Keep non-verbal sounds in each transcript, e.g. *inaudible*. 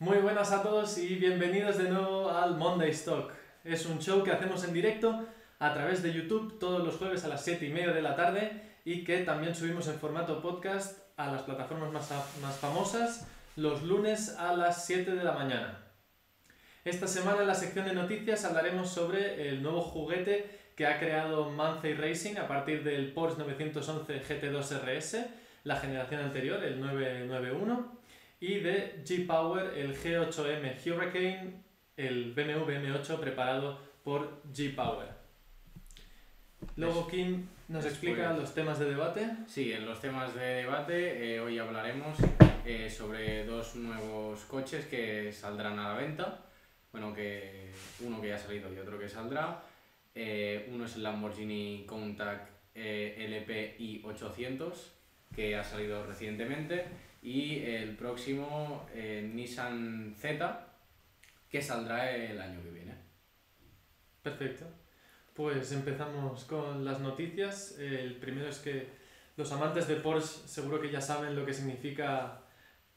Muy buenas a todos y bienvenidos de nuevo al Monday Stock. Es un show que hacemos en directo a través de YouTube todos los jueves a las 7 y media de la tarde y que también subimos en formato podcast a las plataformas más, más famosas los lunes a las 7 de la mañana. Esta semana en la sección de noticias hablaremos sobre el nuevo juguete que ha creado Manthey Racing a partir del Porsche 911 GT2 RS, la generación anterior, el 991 y de G-Power el G8M Hurricane, el BMW M8 preparado por G-Power. Luego Kim nos explica los temas de debate. Sí, en los temas de debate eh, hoy hablaremos eh, sobre dos nuevos coches que saldrán a la venta. Bueno, que uno que ya ha salido y otro que saldrá. Eh, uno es el Lamborghini Countach LPI 800 que ha salido recientemente y el próximo eh, Nissan Z que saldrá el año que viene. Perfecto. Pues empezamos con las noticias. El primero es que los amantes de Porsche seguro que ya saben lo que significa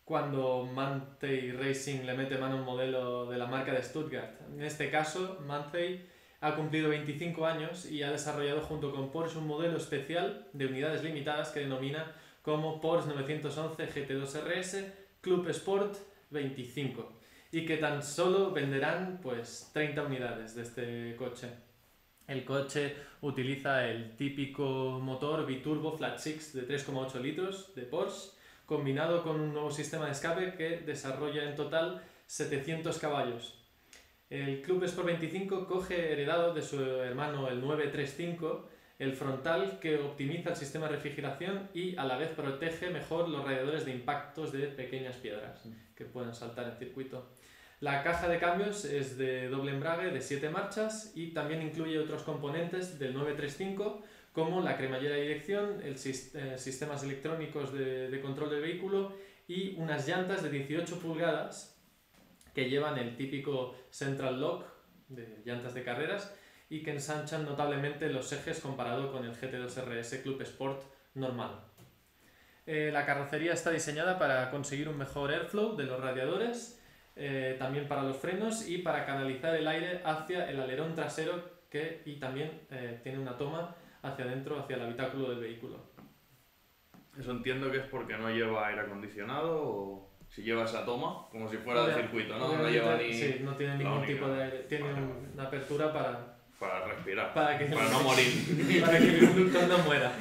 cuando Manthey Racing le mete mano a un modelo de la marca de Stuttgart. En este caso, Manthey ha cumplido 25 años y ha desarrollado junto con Porsche un modelo especial de unidades limitadas que denomina como Porsche 911 GT2 RS Club Sport 25 y que tan solo venderán pues 30 unidades de este coche. El coche utiliza el típico motor biturbo flat six de 3,8 litros de Porsche combinado con un nuevo sistema de escape que desarrolla en total 700 caballos. El Club Sport 25 coge heredado de su hermano el 935 el frontal que optimiza el sistema de refrigeración y a la vez protege mejor los radiadores de impactos de pequeñas piedras que pueden saltar en circuito. La caja de cambios es de doble embrague de 7 marchas y también incluye otros componentes del 935 como la cremallera de dirección, el eh, sistemas electrónicos de, de control del vehículo y unas llantas de 18 pulgadas que llevan el típico central lock de llantas de carreras y que ensanchan notablemente los ejes comparado con el GT2 RS Club Sport normal. Eh, la carrocería está diseñada para conseguir un mejor airflow de los radiadores, eh, también para los frenos y para canalizar el aire hacia el alerón trasero que, y también eh, tiene una toma hacia adentro, hacia el habitáculo del vehículo. Eso entiendo que es porque no lleva aire acondicionado o si lleva esa toma, como si fuera de circuito, ¿no? No lleva ni... Sí, no tiene ningún tipo de aire, tiene una apertura para para respirar. Para, que *laughs* no morir. Para que el conductor no muera.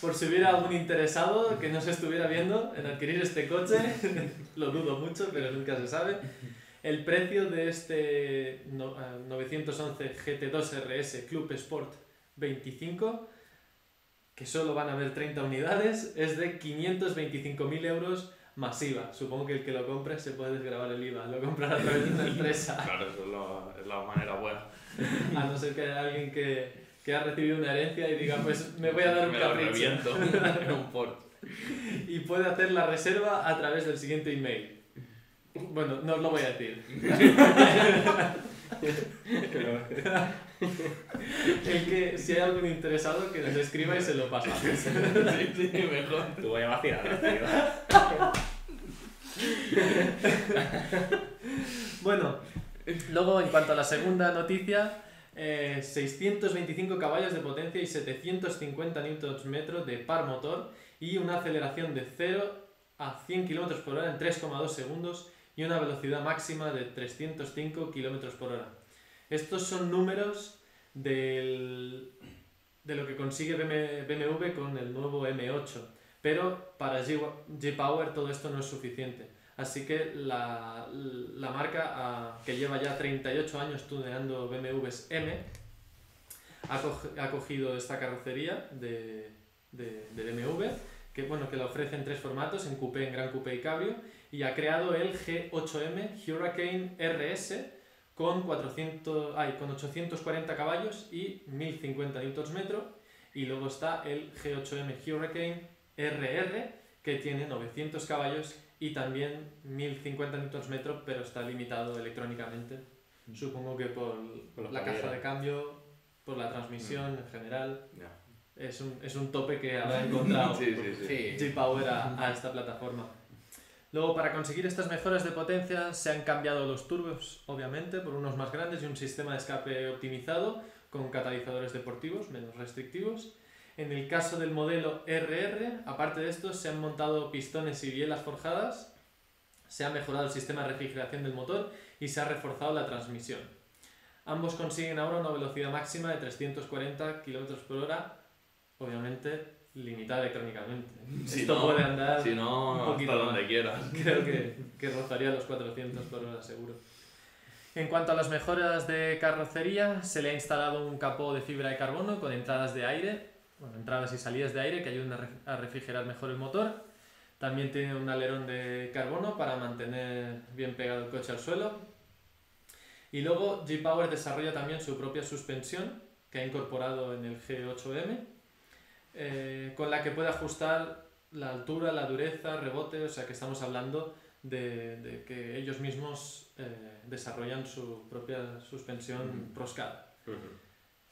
Por si hubiera algún interesado que no se estuviera viendo en adquirir este coche, *laughs* lo dudo mucho, pero nunca se sabe. El precio de este 911 GT2 RS Club Sport 25, que solo van a haber 30 unidades, es de 525.000 euros masiva. Supongo que el que lo compre se puede desgrabar el IVA, lo comprará a través de una *laughs* empresa. Claro, eso es la manera buena. A no ser que haya alguien que, que ha recibido una herencia y diga, pues me voy a dar un capricho. *laughs* un y puede hacer la reserva a través del siguiente email. Bueno, no os lo voy a decir. *laughs* El que, si hay algún interesado, que nos escriba y se lo pasa. sí, sí, mejor. Tú voy a vacilar, tío. *laughs* bueno, Luego, en cuanto a la segunda noticia, 625 eh, caballos de potencia y 750 Nm de par motor y una aceleración de 0 a 100 km por hora en 3,2 segundos y una velocidad máxima de 305 km por hora. Estos son números del, de lo que consigue BMW con el nuevo M8, pero para G-Power todo esto no es suficiente. Así que la, la marca, ah, que lleva ya 38 años tuneando BMWs M, ha, ha cogido esta carrocería de, de, BMW, que, bueno, que la ofrece en tres formatos, en coupé, en gran coupé y cabrio, y ha creado el G8M Hurricane RS con, 400, ay, con 840 caballos y 1050 Nm, y luego está el G8M Hurricane RR, que tiene 900 caballos y también 1050 Nm, pero está limitado electrónicamente. Mm. Supongo que por, la caja de cambio, por la transmisión mm. en general. Es, un, es un tope que habrá encontrado *laughs* G-Power a, a, esta plataforma. Luego, para conseguir estas mejoras de potencia, se han cambiado los turbos, obviamente, por unos más grandes y un sistema de escape optimizado con catalizadores deportivos menos restrictivos. En el caso del modelo RR, aparte de esto, se han montado pistones y bielas forjadas, se ha mejorado el sistema de refrigeración del motor y se ha reforzado la transmisión. Ambos consiguen ahora una velocidad máxima de 340 km por hora, obviamente limitada electrónicamente. Si Esto no- puede andar Si no, un hasta poquito donde más. quieras. *laughs* creo que, que rozaría los 400 por hora seguro. En cuanto a las mejoras de carrocería, se le ha instalado un capó de fibra de carbono con entradas de aire, bueno, entradas y salidas de aire que ayudan a, re- a refrigerar mejor el motor. También tiene un alerón de carbono para mantener bien pegado el coche al suelo. Y luego G-Power desarrolla también su propia suspensión que ha incorporado en el G8M, eh, con la que puede ajustar la altura, la dureza, rebote, o sea que estamos hablando de, de que ellos mismos eh, desarrollan su propia suspensión proscada. Eh,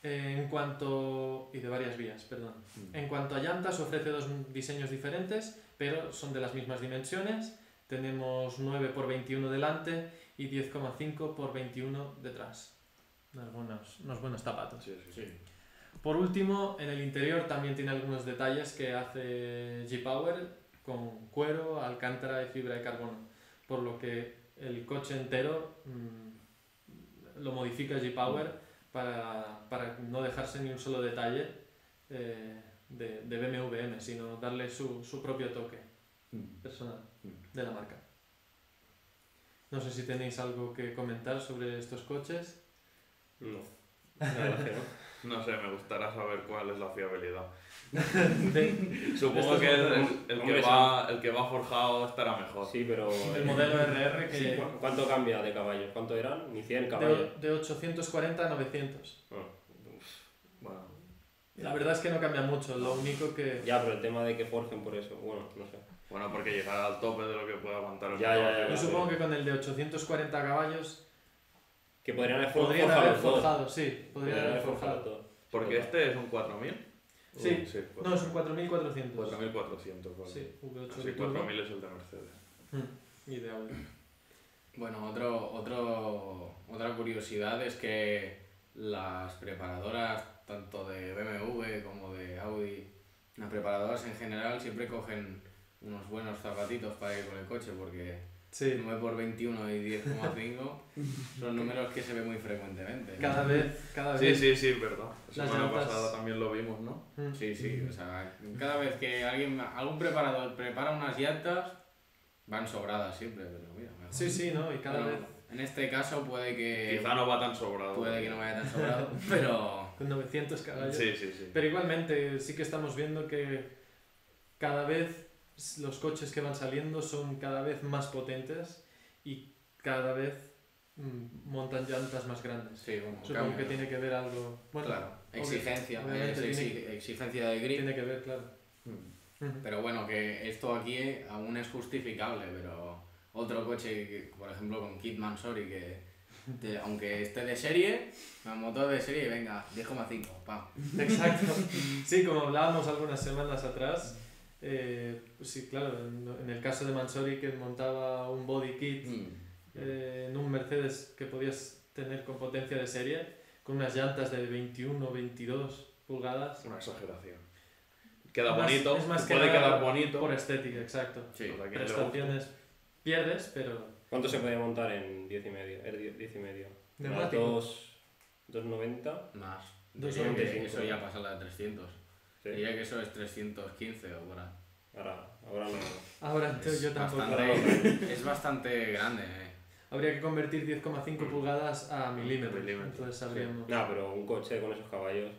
En cuanto. y de varias vías, perdón. En cuanto a llantas, ofrece dos diseños diferentes, pero son de las mismas dimensiones. Tenemos 9 x 21 delante y 10,5 x 21 detrás. Unos buenos, unos buenos zapatos. Sí, sí, sí. Por último, en el interior también tiene algunos detalles que hace G-Power con cuero, alcántara y fibra de carbono, por lo que el coche entero mm, lo modifica G-Power para, para no dejarse ni un solo detalle eh, de, de BMW M, sino darle su, su propio toque personal de la marca. No sé si tenéis algo que comentar sobre estos coches. No. La verdad que no. No sé, me gustaría saber cuál es la fiabilidad. De- *laughs* *laughs* Supongo que el, el- que va, el que va forjado estará mejor. Sí, pero. el modelo RR que... Sí, ¿cu- ¿Cuánto cambia de caballos? ¿Cuánto eran? Ni 100 De, caballos. de 840 a 900. Ah, Bueno, La verdad es que no cambia mucho, lo único que... Ya, pero el tema de que forjen por eso, bueno, no sé. bueno, porque llegará al tope de lo que puede aguantar el Ya, motor. ya, ya, Yo supongo que con el de 840 caballos Que podrían haber podrían forjado haber todo. forjado, sí, podrían haber forjado. todo. Porque este es un 4000. Sí. sí No, es un 4400. 4400. vale. Sí, V8 Sí, de turbo. 4000 es el de Mercedes. Mm, Y de Audi. Bueno, otro, otro, otra curiosidad es que las preparadoras, tanto de BMW como de Audi, las preparadoras en general siempre cogen unos buenos zapatitos para ir con el coche porque Sí, 9 por 21 y 10,5 *laughs* son números que se ven muy frecuentemente. ¿no? cada vez, cada Sí, vez. sí, sí, verdad. La Las semana llantas- pasada también lo vimos, ¿no? Mm. Sí, sí, o sea, cada vez que alguien, algún preparador prepara unas llantas, van sobradas siempre, pero mira, mejor. Sí, sí, ¿no? Y cada Bueno, vez En este caso puede que, Quizá no va tan sobrado. puede que no vaya tan sobrado, *laughs* pero con 900 caballos. Sí, sí, sí. Pero igualmente sí que estamos viendo que cada vez los coches que van saliendo son cada vez más potentes y cada vez mm, montan llantas más grandes. sí, bueno, Supongo cambia. que tiene que ver algo. Bueno, claro, exigencia, obviamente es tiene- exi- exigencia de grip, tiene que ver, claro. Mm. Pero bueno, que esto aquí aún es justificable, pero otro coche, que, por ejemplo con Kit Mansori, que te- aunque esté de serie, el motor de serie, venga, 10,5, pam. *laughs* Exacto. Sí, como hablábamos algunas semanas atrás, eh, pues sí, claro, en, en el caso de Mansori que montaba un body kit eh, en un Mercedes que podías tener con potencia de serie, con unas llantas de 21 22 pulgadas, Una exageración. Queda Más- bonito, es más que puede quedar bonito. por estética, exacto. Sí, a quien le guste. Prestaciones pierdes, pero ¿Cuánto se podía montar en 10 y medio? Er, 10 10 y medio. Dos- 290. más. Dos Diría que 95, eso ya pasa la de 300. Sí. Diría que eso es 315 o por ahí. Ahora, ahora no. Ahora Es yo tampoco. bastante, *laughs* es bastante grande. eh. Habría que convertir 10,5 pulgadas a milímetros. Milímetros, Entonces sabríamos. No, pero un coche con esos caballos.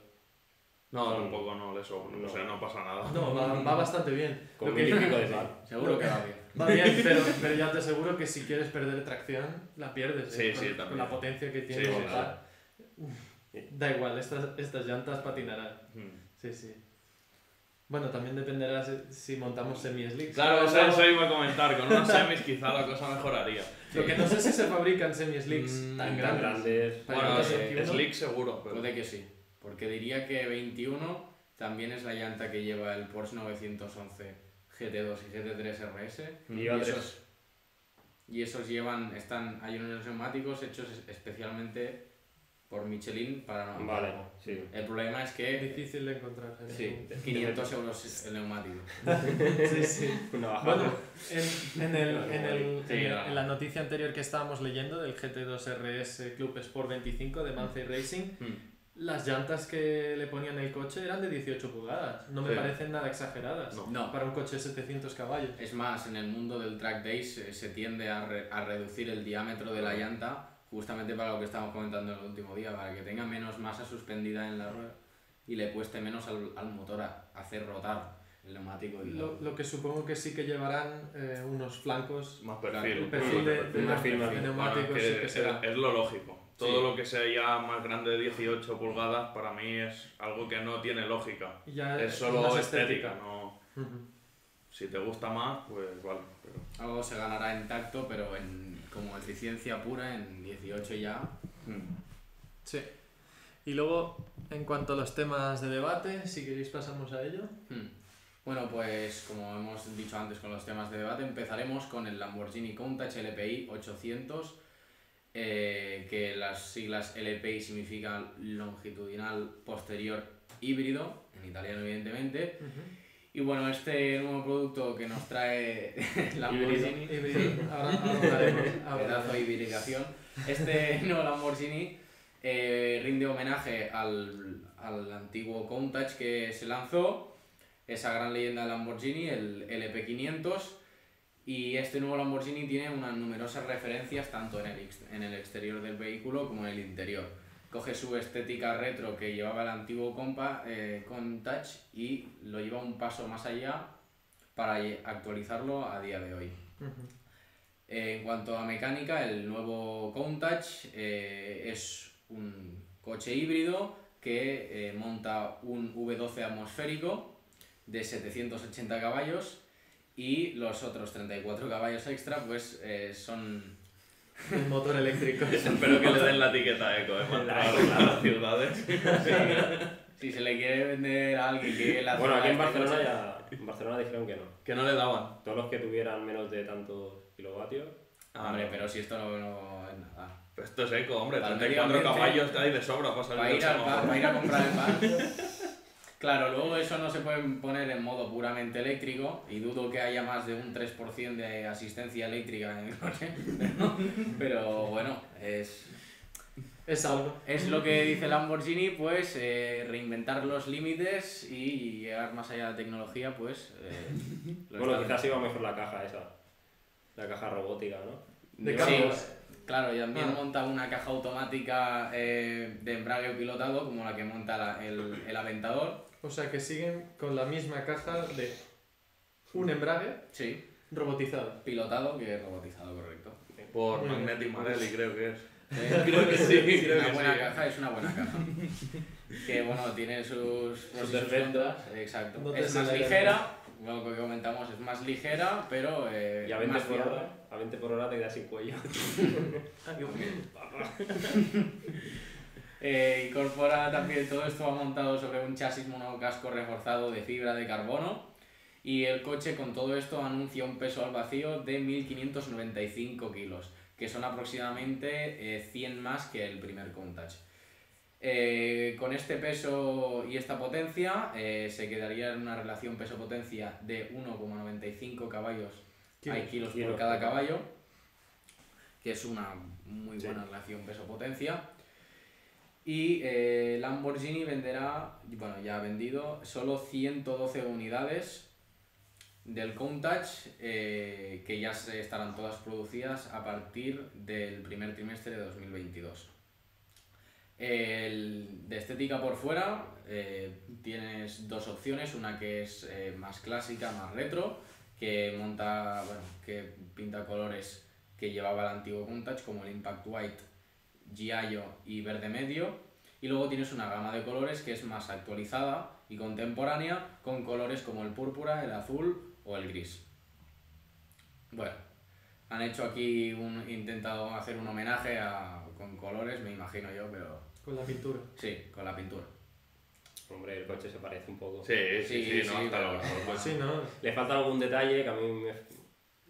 No, tampoco no sobra. No. O sea, no pasa nada. No, va, va bastante bien. Con Lo que- de. Seguro que va bien. Va bien, pero, pero ya te aseguro que si quieres perder tracción, la pierdes. Sí, ¿eh? sí, con, también. con la potencia que tiene Sí. Da igual, estas, estas llantas patinarán. Mm. Sí, sí. Bueno, también dependerá si, si montamos semi-slicks. Claro, Pero eso, eso iba a comentar. Con unos semis quizá la cosa mejoraría. Lo que no sé si se fabrican semi-slicks Mm, tan Tan grandes. Bueno, que es- tenga 21. Slick seguro, pero... Puede que sí. Porque diría que 21 también es la llanta que lleva el Porsche 911 GT2 y GT3 RS. Y tres. esos, y esos llevan, están, hay unos neumáticos hechos es- especialmente por Michelin para no Vale, sí. El problema es Es que difícil de encontrar. ¿eh? sí, 500 euros el neumático. *laughs* sí, sí. Una bajada. Bueno, en, en, el, en, el- Sí, en en la noticia anterior que estábamos leyendo del GT2 RS Club Sport 25 de Manzai Racing, Hmm. las llantas que le ponían el coche eran de 18 pulgadas. No me Sí. parecen nada exageradas No. No, para un coche de 700 caballos. Es más, en el mundo del track days eh, se tiende a, re- a reducir el diámetro de la llanta justamente para lo que estábamos comentando el último día, para que tenga menos masa suspendida en la rueda y le cueste menos al, al motor a hacer rotar el neumático. Y Lo, lo que supongo que sí que llevarán eh, unos flancos. Más perfil. Perfil de, de, perfil, perfil, de perfil. neumáticos Bueno, es sí que será. es, lo lógico. Todo Sí. lo que sea ya más grande de 18 pulgadas para mí es algo que no tiene lógica. Ya Es solo más estética, no... Ujú. Si te gusta más, pues vale. Pero... Algo se ganará en tacto, pero en, como eficiencia pura en 18 ya. hmm. Sí. Y luego, en cuanto a los temas de debate, si queréis pasamos a ello. Hmm. Bueno, pues como hemos dicho antes con los temas de debate, empezaremos con el Lamborghini Countach LPI 800, eh, que las siglas LPI significan longitudinal posterior híbrido, en italiano evidentemente. Y bueno, este nuevo producto que nos trae *laughs* Lamborghini, Híbrido. Ahora, *laughs* ahora hibridación, este *laughs* nuevo Lamborghini eh, rinde homenaje al, al antiguo Countach que se lanzó, esa gran leyenda de Lamborghini, el LP500, y este nuevo Lamborghini tiene unas numerosas referencias tanto en el, en el exterior del vehículo como en el interior. Coge su estética retro que llevaba el antiguo Compa, eh, Countach y lo lleva un paso más allá para actualizarlo a día de hoy. Eh, en cuanto a mecánica, el nuevo Countach eh, es un coche híbrido que monta un V12 atmosférico de 780 caballos y los otros 34 caballos extra pues son... El motor eléctrico. *laughs* Espero que le den la etiqueta eco, ¿eh? Para entrar a las ciudades. *laughs* Si se le quiere vender a alguien que la Bueno, aquí en Barcelona ya. En Barcelona dijeron que no. Que no le daban. Todos los que tuvieran menos de tantos kilovatios. Ah, Hombre, no. pero si esto no, no es nada. Pero esto es eco, hombre. Para el 34 medio ambiente- caballos que hay de sobra para salir Para del ir, al semáforo. bar, para ir a comprar el pan. *laughs* Claro, luego eso no se puede poner en modo puramente eléctrico y dudo que haya más de un 3% de asistencia eléctrica en el coche. *laughs* Pero, bueno, es, Es algo. es lo que dice Lamborghini, pues eh, reinventar los límites y llegar más allá de la tecnología, pues... eh, Bueno, quizás iba mejor la caja esa. La caja robótica, ¿no? De Sí, claro, y también Ah. monta una caja automática eh, de embrague pilotado como la que monta la- el, el Aventador. O sea que siguen con la misma caja de un embrague Sí, robotizado. pilotado que robotizado, correcto. Por Muy bien. Magnetic Marelli, creo que es. Eh, *laughs* Creo que sí, es creo una que buena sí. caja, es una buena caja. que bueno, tiene sus, sus defectos. Exacto. No es más ligera, lo que comentamos, es más ligera, pero eh, Y a 20 más por hora, a 20 por hora te quedas sin cuello. *laughs* *laughs* Eh, incorpora también todo esto va montado sobre un chasis monocasco reforzado de fibra de carbono y el coche con todo esto anuncia un peso al vacío de 1595 kilos, que son aproximadamente eh, 100 más que el primer Countach. Eh, con este peso y esta potencia eh, se quedaría en una relación peso-potencia de 1,95 caballos hay kilos por cada por cada. caballo, que es una muy Sí. buena relación peso-potencia. Y eh, Lamborghini venderá, bueno, ya ha vendido solo 112 unidades del Countach, eh, que ya se estarán todas producidas a partir del primer trimestre de 2022. El- de estética por fuera eh, tienes dos opciones, una que es más clásica, más retro, que monta, bueno, que pinta colores que llevaba el antiguo Countach, como el Impact White, Giallo y verde medio. Y luego tienes una gama de colores que es más actualizada y contemporánea, con colores como el púrpura, el azul o el gris. Bueno, han hecho aquí un intentado hacer un homenaje a, con colores, me imagino yo, pero Con la pintura. sí, con la pintura. Hombre, el coche se parece un poco. Sí, sí, sí, Sí, no, sí, hasta pero- luego. Pues sí, ¿no? Le falta algún detalle que a mí me,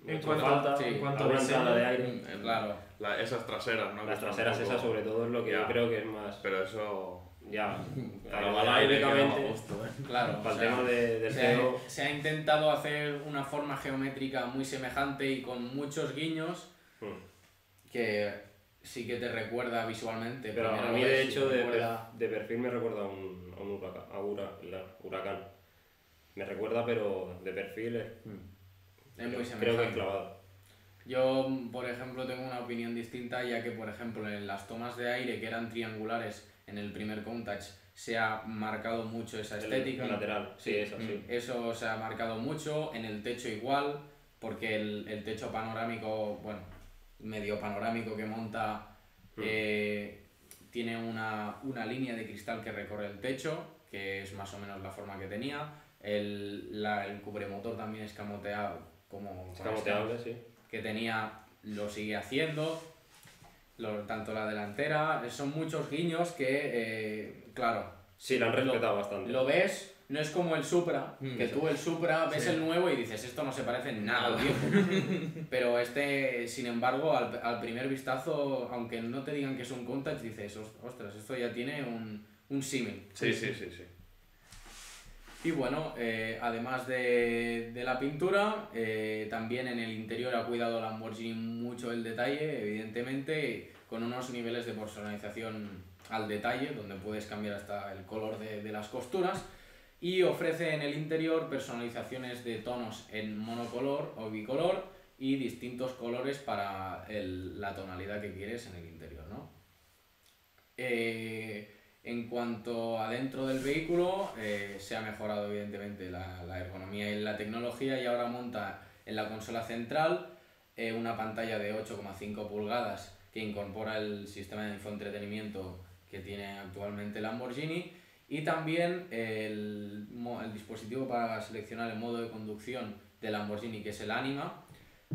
En cuanto- falta, sí, en cuanto a entrada de aire. En- Claro. la- esas traseras, ¿no? Que Las traseras poco- esas sobre todo es lo que Ya. yo creo que es más... Pero eso... Ya, Para aire gusto, ¿eh? Claro. para o el tema de, del se, ha, se ha intentado hacer una forma geométrica muy semejante y con muchos guiños mm. que sí que te recuerda visualmente. Pero a mí de hecho de, recuerda- de perfil me recuerda a un, a un huracán, a ura- la- huracán. Me recuerda pero de perfil es, es muy creo, creo que es clavado. Yo, por ejemplo, tengo una opinión distinta, ya que, por ejemplo, en las tomas de aire que eran triangulares en el primer Countach se ha marcado mucho esa estética. El lateral, sí, Sí. es así. Eso se ha marcado mucho, en el techo igual, porque el, el techo panorámico, bueno, medio panorámico que monta, Mm. eh, tiene una, una línea de cristal que recorre el techo, que es más o menos la forma que tenía. El, la, el cubremotor también escamoteado, como Escamoteable, sí. que tenía lo sigue haciendo, lo- tanto la delantera, son muchos guiños que, eh, claro, Sí, la han Lo- respetado bastante. lo ves, no es como el Supra, Mm, que sí. tú el Supra ves Sí. el nuevo y dices, esto no se parece en nada. *laughs* Pero este, sin embargo, al, al primer vistazo, aunque no te digan que es un Countach, dices, "Os- ostras, esto ya tiene un, un símil. Sí, sí, sí, sí. Y bueno, eh, además de, de la pintura, eh, también en el interior ha cuidado Lamborghini mucho el detalle, evidentemente, con unos niveles de personalización al detalle, donde puedes cambiar hasta el color de, de las costuras. Y ofrece en el interior personalizaciones de tonos en monocolor o bicolor y distintos colores para el- la tonalidad que quieres en el interior, ¿no? Eh, en cuanto a dentro del vehículo, eh, se ha mejorado evidentemente la, la ergonomía y la tecnología y ahora monta en la consola central eh, una pantalla de 8,5 pulgadas que incorpora el sistema de infoentretenimiento que tiene actualmente Lamborghini y también el, el dispositivo para seleccionar el modo de conducción de Lamborghini que es el Anima.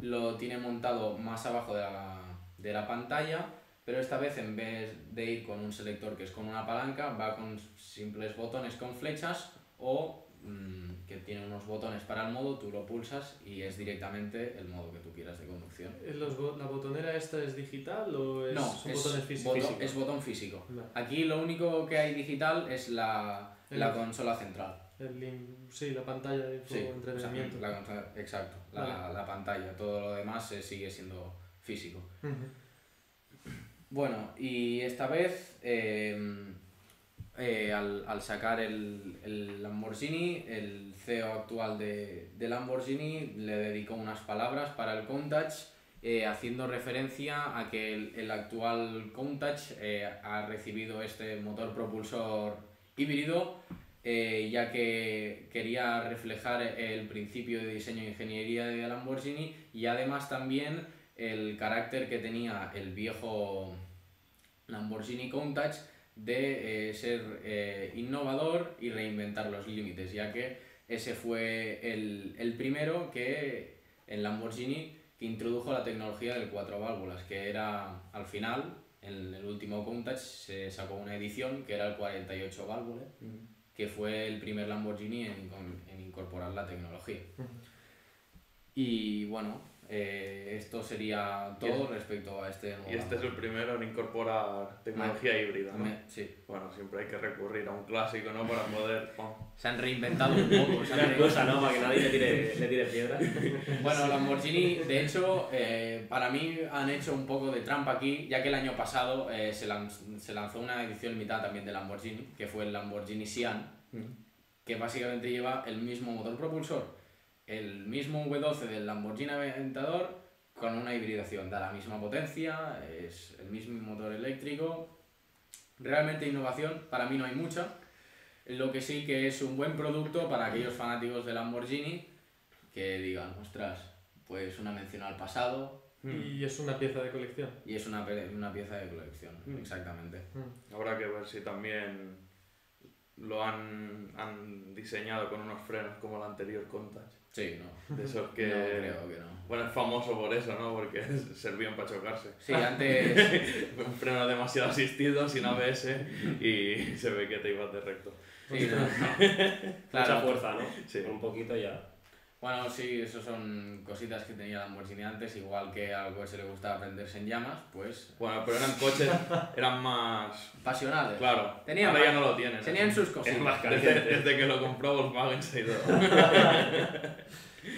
Lo tiene montado más abajo de la, de la pantalla pero esta vez en vez de ir con un selector que es con una palanca, va con simples botones con flechas o mm, que tiene unos botones para el modo, tú lo pulsas y es directamente el modo que tú quieras de conducción. Los bo- ¿La botonera esta es digital o es, no, son es botones físicos? botón, es botón físico. Vale. Aquí lo único que hay digital es la, la consola central. El sí, la pantalla de Sí, entretenimiento. o sea, la exacto, la, Vale. la pantalla. Todo lo demás eh, sigue siendo físico. Ujú. Bueno, y esta vez, eh, eh, al, al sacar el, el Lamborghini, el CEO actual de, de Lamborghini le dedicó unas palabras para el Countach, eh, haciendo referencia a que el, el actual Countach eh, ha recibido este motor propulsor híbrido, ya que quería reflejar el principio de diseño e ingeniería de Lamborghini y además también el carácter que tenía el viejo Lamborghini Countach de eh, ser eh, innovador y reinventar los límites, ya que ese fue el, el primero que en Lamborghini que introdujo la tecnología del cuatro válvulas, que era al final, en el último Countach se sacó una edición que era el 48 válvulas, que fue el primer Lamborghini en, en incorporar la tecnología. Y bueno, eh, esto sería todo respecto a este nuevo Y este es el primero en incorporar tecnología híbrida, ¿no? Me- Sí. Bueno, siempre hay que recurrir a un clásico, ¿no? Para poder... oh, Se han reinventado un poco. se han cosa, ¿no? Para que nadie le tire, *laughs* le tire piedra. Bueno, Lamborghini, de hecho, eh, para mí han hecho un poco de trampa aquí, ya que el año pasado eh, se, lan- se lanzó una edición limitada también de Lamborghini, que fue el Lamborghini Sian, que básicamente lleva el mismo motor propulsor, el mismo V12 del Lamborghini Aventador con una hibridación, da la misma potencia, es el mismo motor eléctrico. Realmente innovación, para mí no hay mucha. Lo que sí que es un buen producto para aquellos fanáticos de Lamborghini que digan, ostras, pues una mención al pasado Y es una pieza de colección. y es una, una pieza de colección, Mm. exactamente. Mm. Habrá que ver si también lo han, han diseñado con unos frenos como el anterior Countach. Sí, no. De esos *laughs* que... No, creo que no. Bueno, es famoso por eso, ¿no? Porque *laughs* servían para chocarse. Sí, antes... *laughs* Un freno demasiado asistido, sin ABS, y se ve que te ibas de recto. sí, no, no. Mucha fuerza, ¿no? Sí. Un poquito ya. Bueno, sí, eso son cositas que tenía Lamborghini antes, igual que a algo que se le gustaba prenderse en llamas, pues Bueno, pero eran coches, *laughs* eran más... pasionales. Claro, Tenían ahora ya más- no lo tienen. Tenían sus cositas. Es *laughs* más Desde, desde que lo compró Volkswagen se ha ido. *laughs*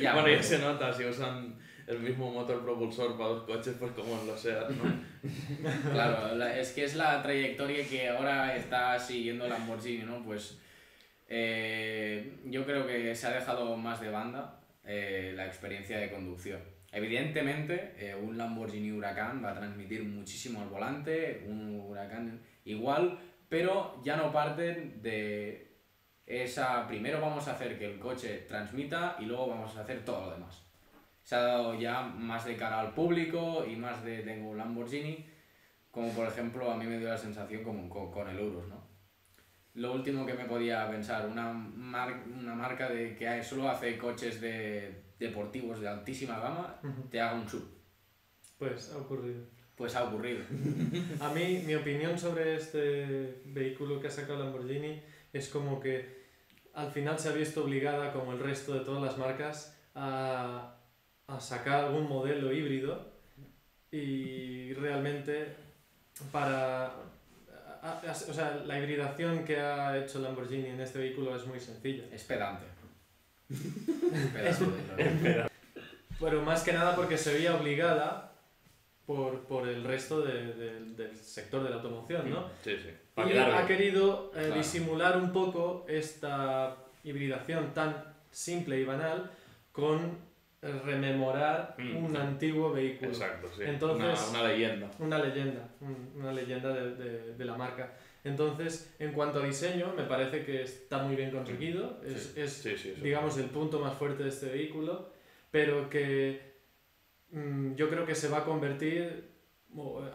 Ya, bueno, ya se nota, si usan el mismo motor propulsor para dos coches, pues como en los SEAT, ¿no? Claro, la- es que es la trayectoria que ahora está siguiendo Lamborghini, ¿no? Pues eh, yo creo que se ha dejado más de banda eh, la experiencia de conducción. Evidentemente, eh, un Lamborghini Huracán va a transmitir muchísimo al volante, un Huracán igual, pero ya no parten de esa... Primero vamos a hacer que el coche transmita y luego vamos a hacer todo lo demás. Se ha dado ya más de cara al público y más de tengo un Lamborghini, como por ejemplo a mí me dio la sensación como con, con el Urus, ¿no? Lo último que me podía pensar, una, mar- una marca de que solo hace coches de deportivos de altísima gama, te haga un sub. Pues ha ocurrido. Pues ha ocurrido. *laughs* A mí, mi opinión sobre este vehículo que ha sacado Lamborghini es como que al final se ha visto obligada, como el resto de todas las marcas, a, a sacar algún modelo híbrido y realmente para... a- a- o sea, la hibridación que ha hecho Lamborghini en este vehículo es muy sencilla. Es pedante. *laughs* pedante. Pero más que nada porque se veía obligada por, por el resto de- de- del sector de la automoción, ¿no? Sí, sí. Y ha querido eh, Claro. disimular un poco esta hibridación tan simple y banal con rememorar Mm, un sí. antiguo vehículo. Exacto, sí. Entonces- una, una leyenda. Una leyenda, un- una leyenda de, de- de la marca. Entonces, en cuanto a diseño, me parece que está muy bien conseguido. Es, es, eso. digamos, el punto más fuerte de este vehículo, pero que mm, yo creo que se va a convertir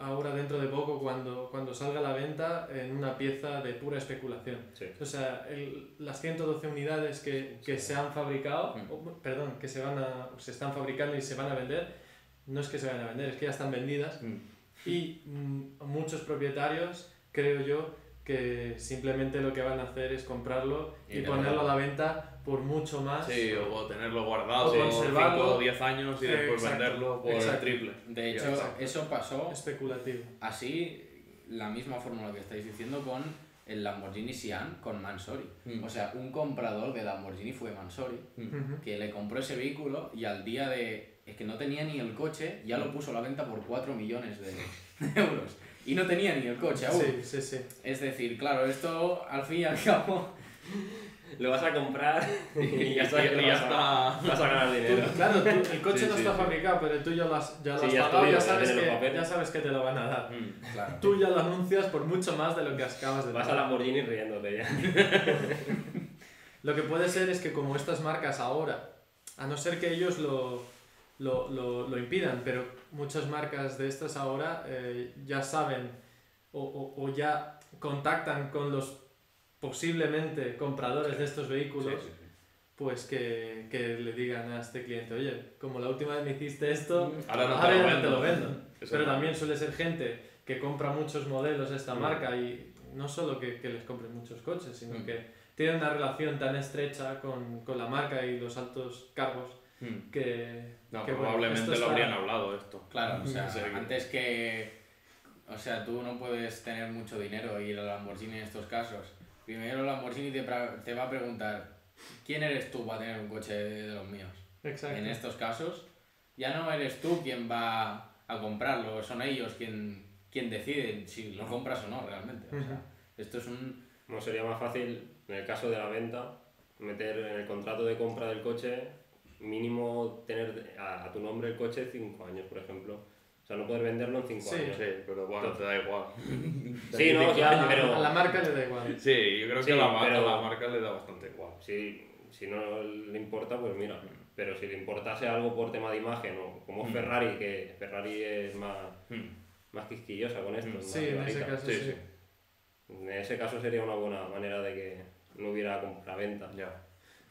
ahora dentro de poco, cuando, cuando salga a la venta, en una pieza de pura especulación. Sí. O sea, el- las 112 unidades que, que se han fabricado, Mm. o, perdón, que se, van a, se están fabricando y se van a vender, no es que se vayan a vender, es que ya están vendidas. Mm. Y mm, muchos propietarios, creo yo, que simplemente lo que van a hacer es comprarlo y, Y ponerlo a la venta por mucho más. Sí, o tenerlo guardado O conservarlo. 5 o 10 años y después Exacto, venderlo por exacto. el triple. De hecho, Exacto. eso pasó especulativo. así, la misma fórmula que estáis diciendo con el Lamborghini Sian con Mansori. Mm. O sea, un comprador de Lamborghini fue Mansori. Ujú. que le compró ese vehículo y al día de... Es que no tenía ni el coche, ya lo puso a la venta por 4 millones de, de euros. Y no tenía ni el coche aún. Sí, sí, sí. Es decir, claro, esto al fin y al cabo... Lo vas a comprar *laughs* y ya, sabes que y ya vas, a, está. vas a ganar Tú- dinero. claro, tú- el coche Sí, no sí, está sí. fabricado, pero tú ya lo has, ya lo Sí, has pagado, ya ya sabes, que, ya sabes que te lo van a dar. Mm. Claro. Tú ya lo anuncias por mucho más de lo que acabas de Vas a pagar. Lamborghini riéndote ya. *laughs* Lo que puede ser es que como estas marcas ahora, a no ser que ellos lo, lo, lo, lo impidan, pero muchas marcas de estas ahora eh, ya saben o, o, o ya contactan con los posiblemente compradores de estos vehículos, sí, sí. pues que, que le digan a este cliente, oye, como la última vez me hiciste esto, Ahora no te ahora lo no vendo. te lo vendo. Pero también suele ser gente que compra muchos modelos de esta Mm. marca y no solo que, que les compren muchos coches, sino Mm. que tienen una relación tan estrecha con, con la marca y los altos cargos Mm. que... No, que, bueno, probablemente esto lo está- habrían hablado esto. Claro, *laughs* o sea, Sí, antes que... O sea, tú no puedes tener mucho dinero y ir a Lamborghini en estos casos. Primero Lamborghini te, te va a preguntar, ¿quién eres tú para tener un coche de los míos? Exacto. En estos casos, ya no eres tú quien va a comprarlo, son ellos quien, quien deciden si lo compras o no realmente. O sea, esto es un... No sería más fácil, en el caso de la venta, meter en el contrato de compra del coche mínimo tener a, a tu nombre el coche 5 años, por ejemplo. O sea, no poder venderlo en 5 Sí. años. Sí, pero bueno, te da igual. *laughs* Sí, no, ya, a, pero... a la marca le da igual. Sí, yo creo Sí, que a la, pero- a la marca le da bastante igual. Si, si no le importa, pues mira. Pero si le importase algo por tema de imagen, o como Mm. Ferrari, que Ferrari es más, Mm. más quisquillosa con esto. Mm. más Sí, en ese caso Sí, sí. sí. En ese caso sería una buena manera de que no hubiera compraventa. Ya.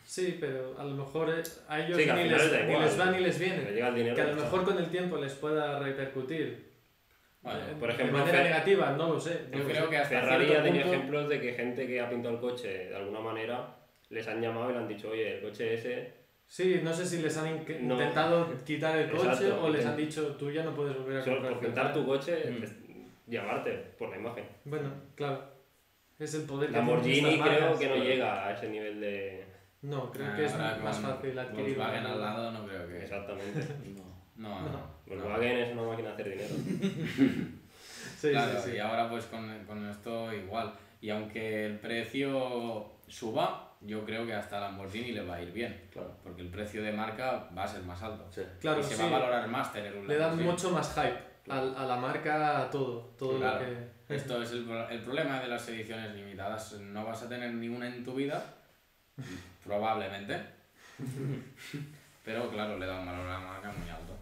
Sí, pero a lo mejor eh, a ellos Sí, ni, les, ni les va ni les Le viene. llega el dinero. Que a lo mejor con el tiempo les pueda repercutir. Bueno, eh, por ejemplo, de manera Fer- negativa, no lo sé. yo creo que hasta Ferrari ha tenido punto- ejemplos de que gente que ha pintado el coche de alguna manera les han llamado y le han dicho, oye, el coche ese Sí, no sé si les han in- No. intentado quitar el coche Exacto, o les han dicho tú ya no puedes volver a Solo comprar por pintar tu Ferrari". coche, Mm. es llamarte por la imagen. Bueno, claro. Es el poder que Lamborghini creo marcas. que no llega a ese nivel de... No, creo Ah, que es más fácil adquirir. Volkswagen al lado no creo que... Exactamente. *laughs* No, no. No. no. Volkswagen es una máquina de hacer dinero. *laughs* Sí, claro, sí, sí. y ahora pues con, con esto igual. Y aunque el precio suba, yo creo que hasta a Lamborghini le va a ir bien. Claro. Porque el precio de marca va a ser más alto. Sí. Claro, y se sí. va a valorar más tener un Le dan Lamborghini. mucho más hype al- a, la marca, a todo. Todo Claro. lo que. Esto es el, el problema de las ediciones limitadas. No vas a tener ninguna en tu vida, probablemente. Pero claro, le da un valor a la marca muy alto.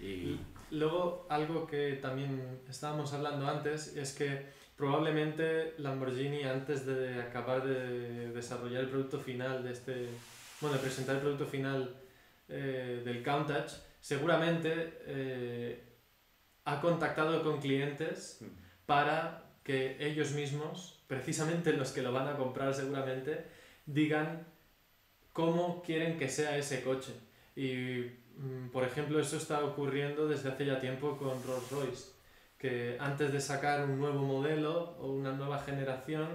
Y Luego, algo que también estábamos hablando antes es que probablemente Lamborghini, antes de acabar de desarrollar el producto final de este. Bueno, de presentar el producto final eh, del Countach, seguramente eh, ha contactado con clientes Mm. para que ellos mismos, precisamente los que lo van a comprar seguramente, digan cómo quieren que sea ese coche. Y, mm, por ejemplo, eso está ocurriendo desde hace ya tiempo con Rolls Royce, que antes de sacar un nuevo modelo o una nueva generación,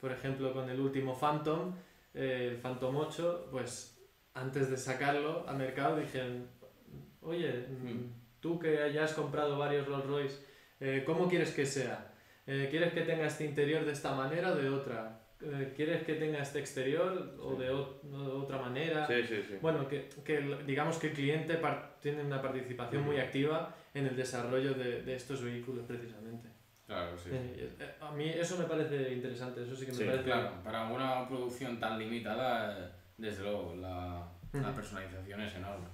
por ejemplo, con el último Phantom, eh, el Phantom 8, pues antes de sacarlo al mercado dijeron, oye, mm, Mm. tú que hayas comprado varios Rolls Royce, eh, ¿cómo quieres que sea? Eh, ¿Quieres que tenga este interior de esta manera o de otra? Eh, ¿Quieres que tenga este exterior o de, o de otra manera? Sí, sí, sí. Bueno, que, que digamos que el cliente par- tiene una participación muy activa en el desarrollo de, de estos vehículos precisamente. claro, sí. Eh, eh, a mí eso me parece interesante, eso sí que me Sí, parece... Claro, para una producción tan limitada, desde luego, la, la personalización es enorme.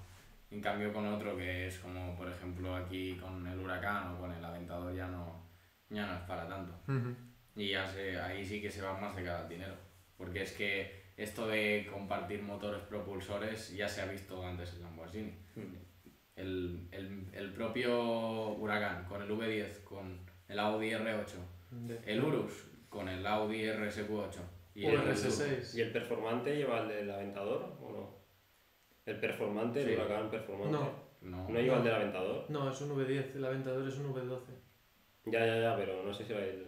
En cambio, con otro que es como, por ejemplo, aquí con el huracán o con el aventador ya no, ya no es para tanto. Ujú. Y ya se, ahí sí que se va más de cada dinero. Porque es que esto de compartir motores propulsores ya se ha visto antes en Lamborghini. Mm. El, el, el propio Huracán con el V10, con el Audi R8, De- el Urus con el Audi RSQ8 y o el RS6. ¿Y el performante lleva el del aventador o no? El performante, el Sí. huracán performante. No, No, ¿No lleva el del aventador? no, es un V10, el Aventador es un V12. Ya, ya, ya, pero no sé si era el.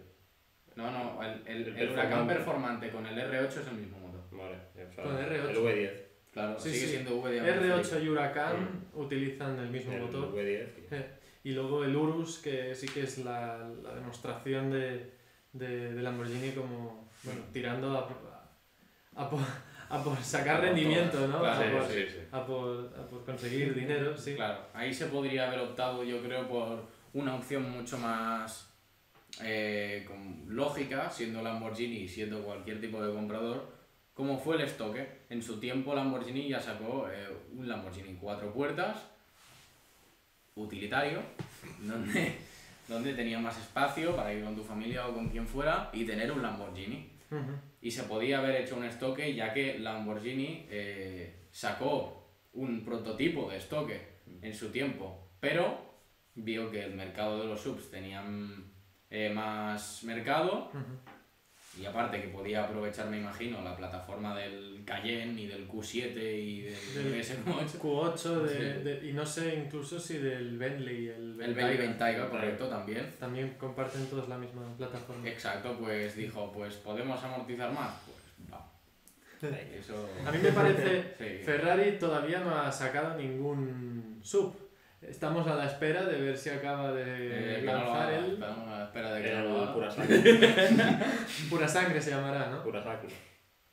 No, no, el, el, El el Huracán performante. con el R8 es el mismo motor. Vale, o sea, Con R8. el V10. Claro, Sí, sigue sí. siendo V de R8 y Huracán utilizan el mismo El motor. V10. *laughs* Y luego el Urus, que sí que es la, la demostración de, de, de Lamborghini como bueno, tirando a, a, a por, a por *laughs* sacar rendimiento, todas. ¿no? Claro, a, por, sí, sí. a por- a por conseguir dinero, sí. Claro, ahí se podría haber optado, yo creo, por una opción mucho más eh, con lógica, siendo Lamborghini y siendo cualquier tipo de comprador, como fue el estoque. En su tiempo Lamborghini ya sacó eh, un Lamborghini cuatro puertas, utilitario, *laughs* donde, donde tenía más espacio para ir con tu familia o con quien fuera y tener un Lamborghini. Y se podía haber hecho un estoque ya que Lamborghini eh, sacó un prototipo de estoque en su tiempo, pero vio que el mercado de los subs tenían eh, más mercado Ujú. y aparte que podía aprovechar, me imagino, la plataforma del Cayenne y del Q7 y del Del RS8. Q8 de, Sí. de- y no sé incluso si del Bentley, el, El Bentley Bentayga, correcto, también. También comparten todos la misma plataforma. Exacto, pues dijo, pues podemos amortizar más. Pues va. Eso... A mí me parece *laughs* Sí. Ferrari todavía no ha sacado ningún sub. Estamos a la espera de ver si acaba de Eh, no lanzar haga, el a la espera de que no el haga. pura *laughs* sangre. Pura Sangre se llamará, ¿no? pura sangre.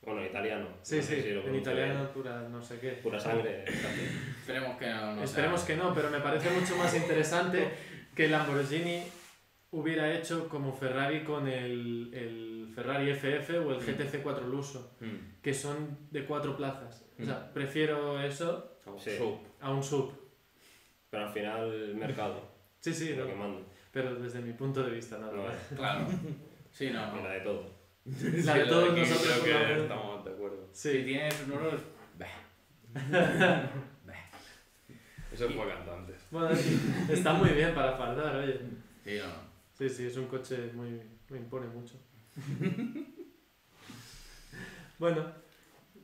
Bueno, italiano. Sí, No sí, si en italiano bien. pura no sé qué. Pura sangre. Esperemos que no, no Esperemos sea- que no, pero me parece mucho más interesante que Lamborghini hubiera hecho como Ferrari con el, el Ferrari FF o el GTC 4 Luso, Mm. que son de cuatro plazas. O sea, prefiero eso Sí. a un sub. Pero al final el mercado. *laughs* Sí, sí, lo no, que manda. pero desde mi punto de vista nada No, más. Claro. Sí, no. Mira de todo. La de todos nosotros creo que estamos de acuerdo. Si tienes unos... *laughs* Eso fue cantantes. bueno, sí, está muy bien para fardar, oye. Sí, no. Sí, sí, es un coche muy... me impone mucho. *laughs* bueno,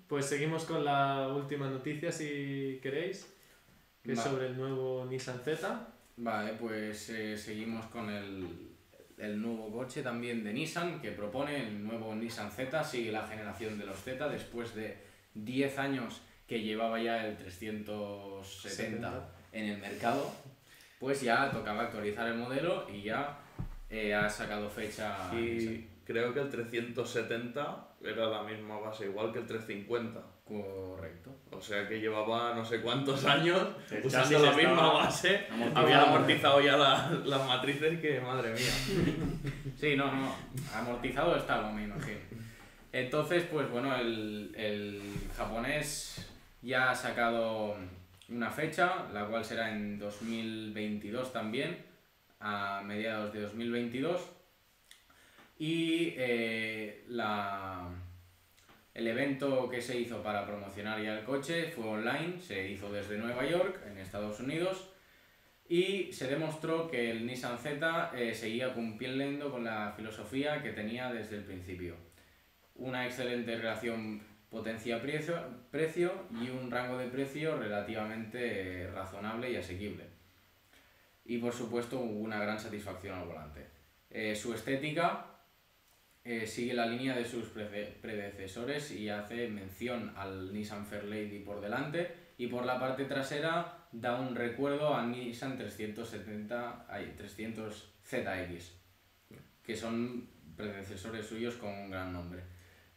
Pues seguimos con la última noticia, si queréis, que es sobre el nuevo Nissan Z. Vale, pues eh, seguimos con el, el nuevo coche también de Nissan que propone el nuevo Nissan Z, sigue la generación de los Z después de 10 años que llevaba ya el 370 70. en el mercado, pues ya tocaba actualizar el modelo y ya eh, ha sacado fecha. Y creo que el 370 era la misma base, igual que el 350. Correcto. O sea que llevaba no sé cuántos años El usando la misma estaba base. Había amortizado ya la- las matrices que, madre mía. *laughs* Sí, no, no, amortizado estaba, me imagino. Entonces, pues bueno, el, el japonés ya ha sacado una fecha, la cual será en 2022 también, a mediados de 2022. Y eh, la, el evento que se hizo para promocionar ya el coche fue online, se hizo desde Nueva York, en Estados Unidos, y se demostró que el Nissan Z eh, seguía cumpliendo con la filosofía que tenía desde el principio. Una excelente relación potencia-precio precio y un rango de precio relativamente eh, razonable y asequible. Y por supuesto una gran satisfacción al volante. Eh, su estética eh, sigue la línea de sus predecesores y hace mención al Nissan Fairlady por delante y por la parte trasera da un recuerdo al Nissan 370 ay, 300 ZX que son predecesores suyos con un gran nombre.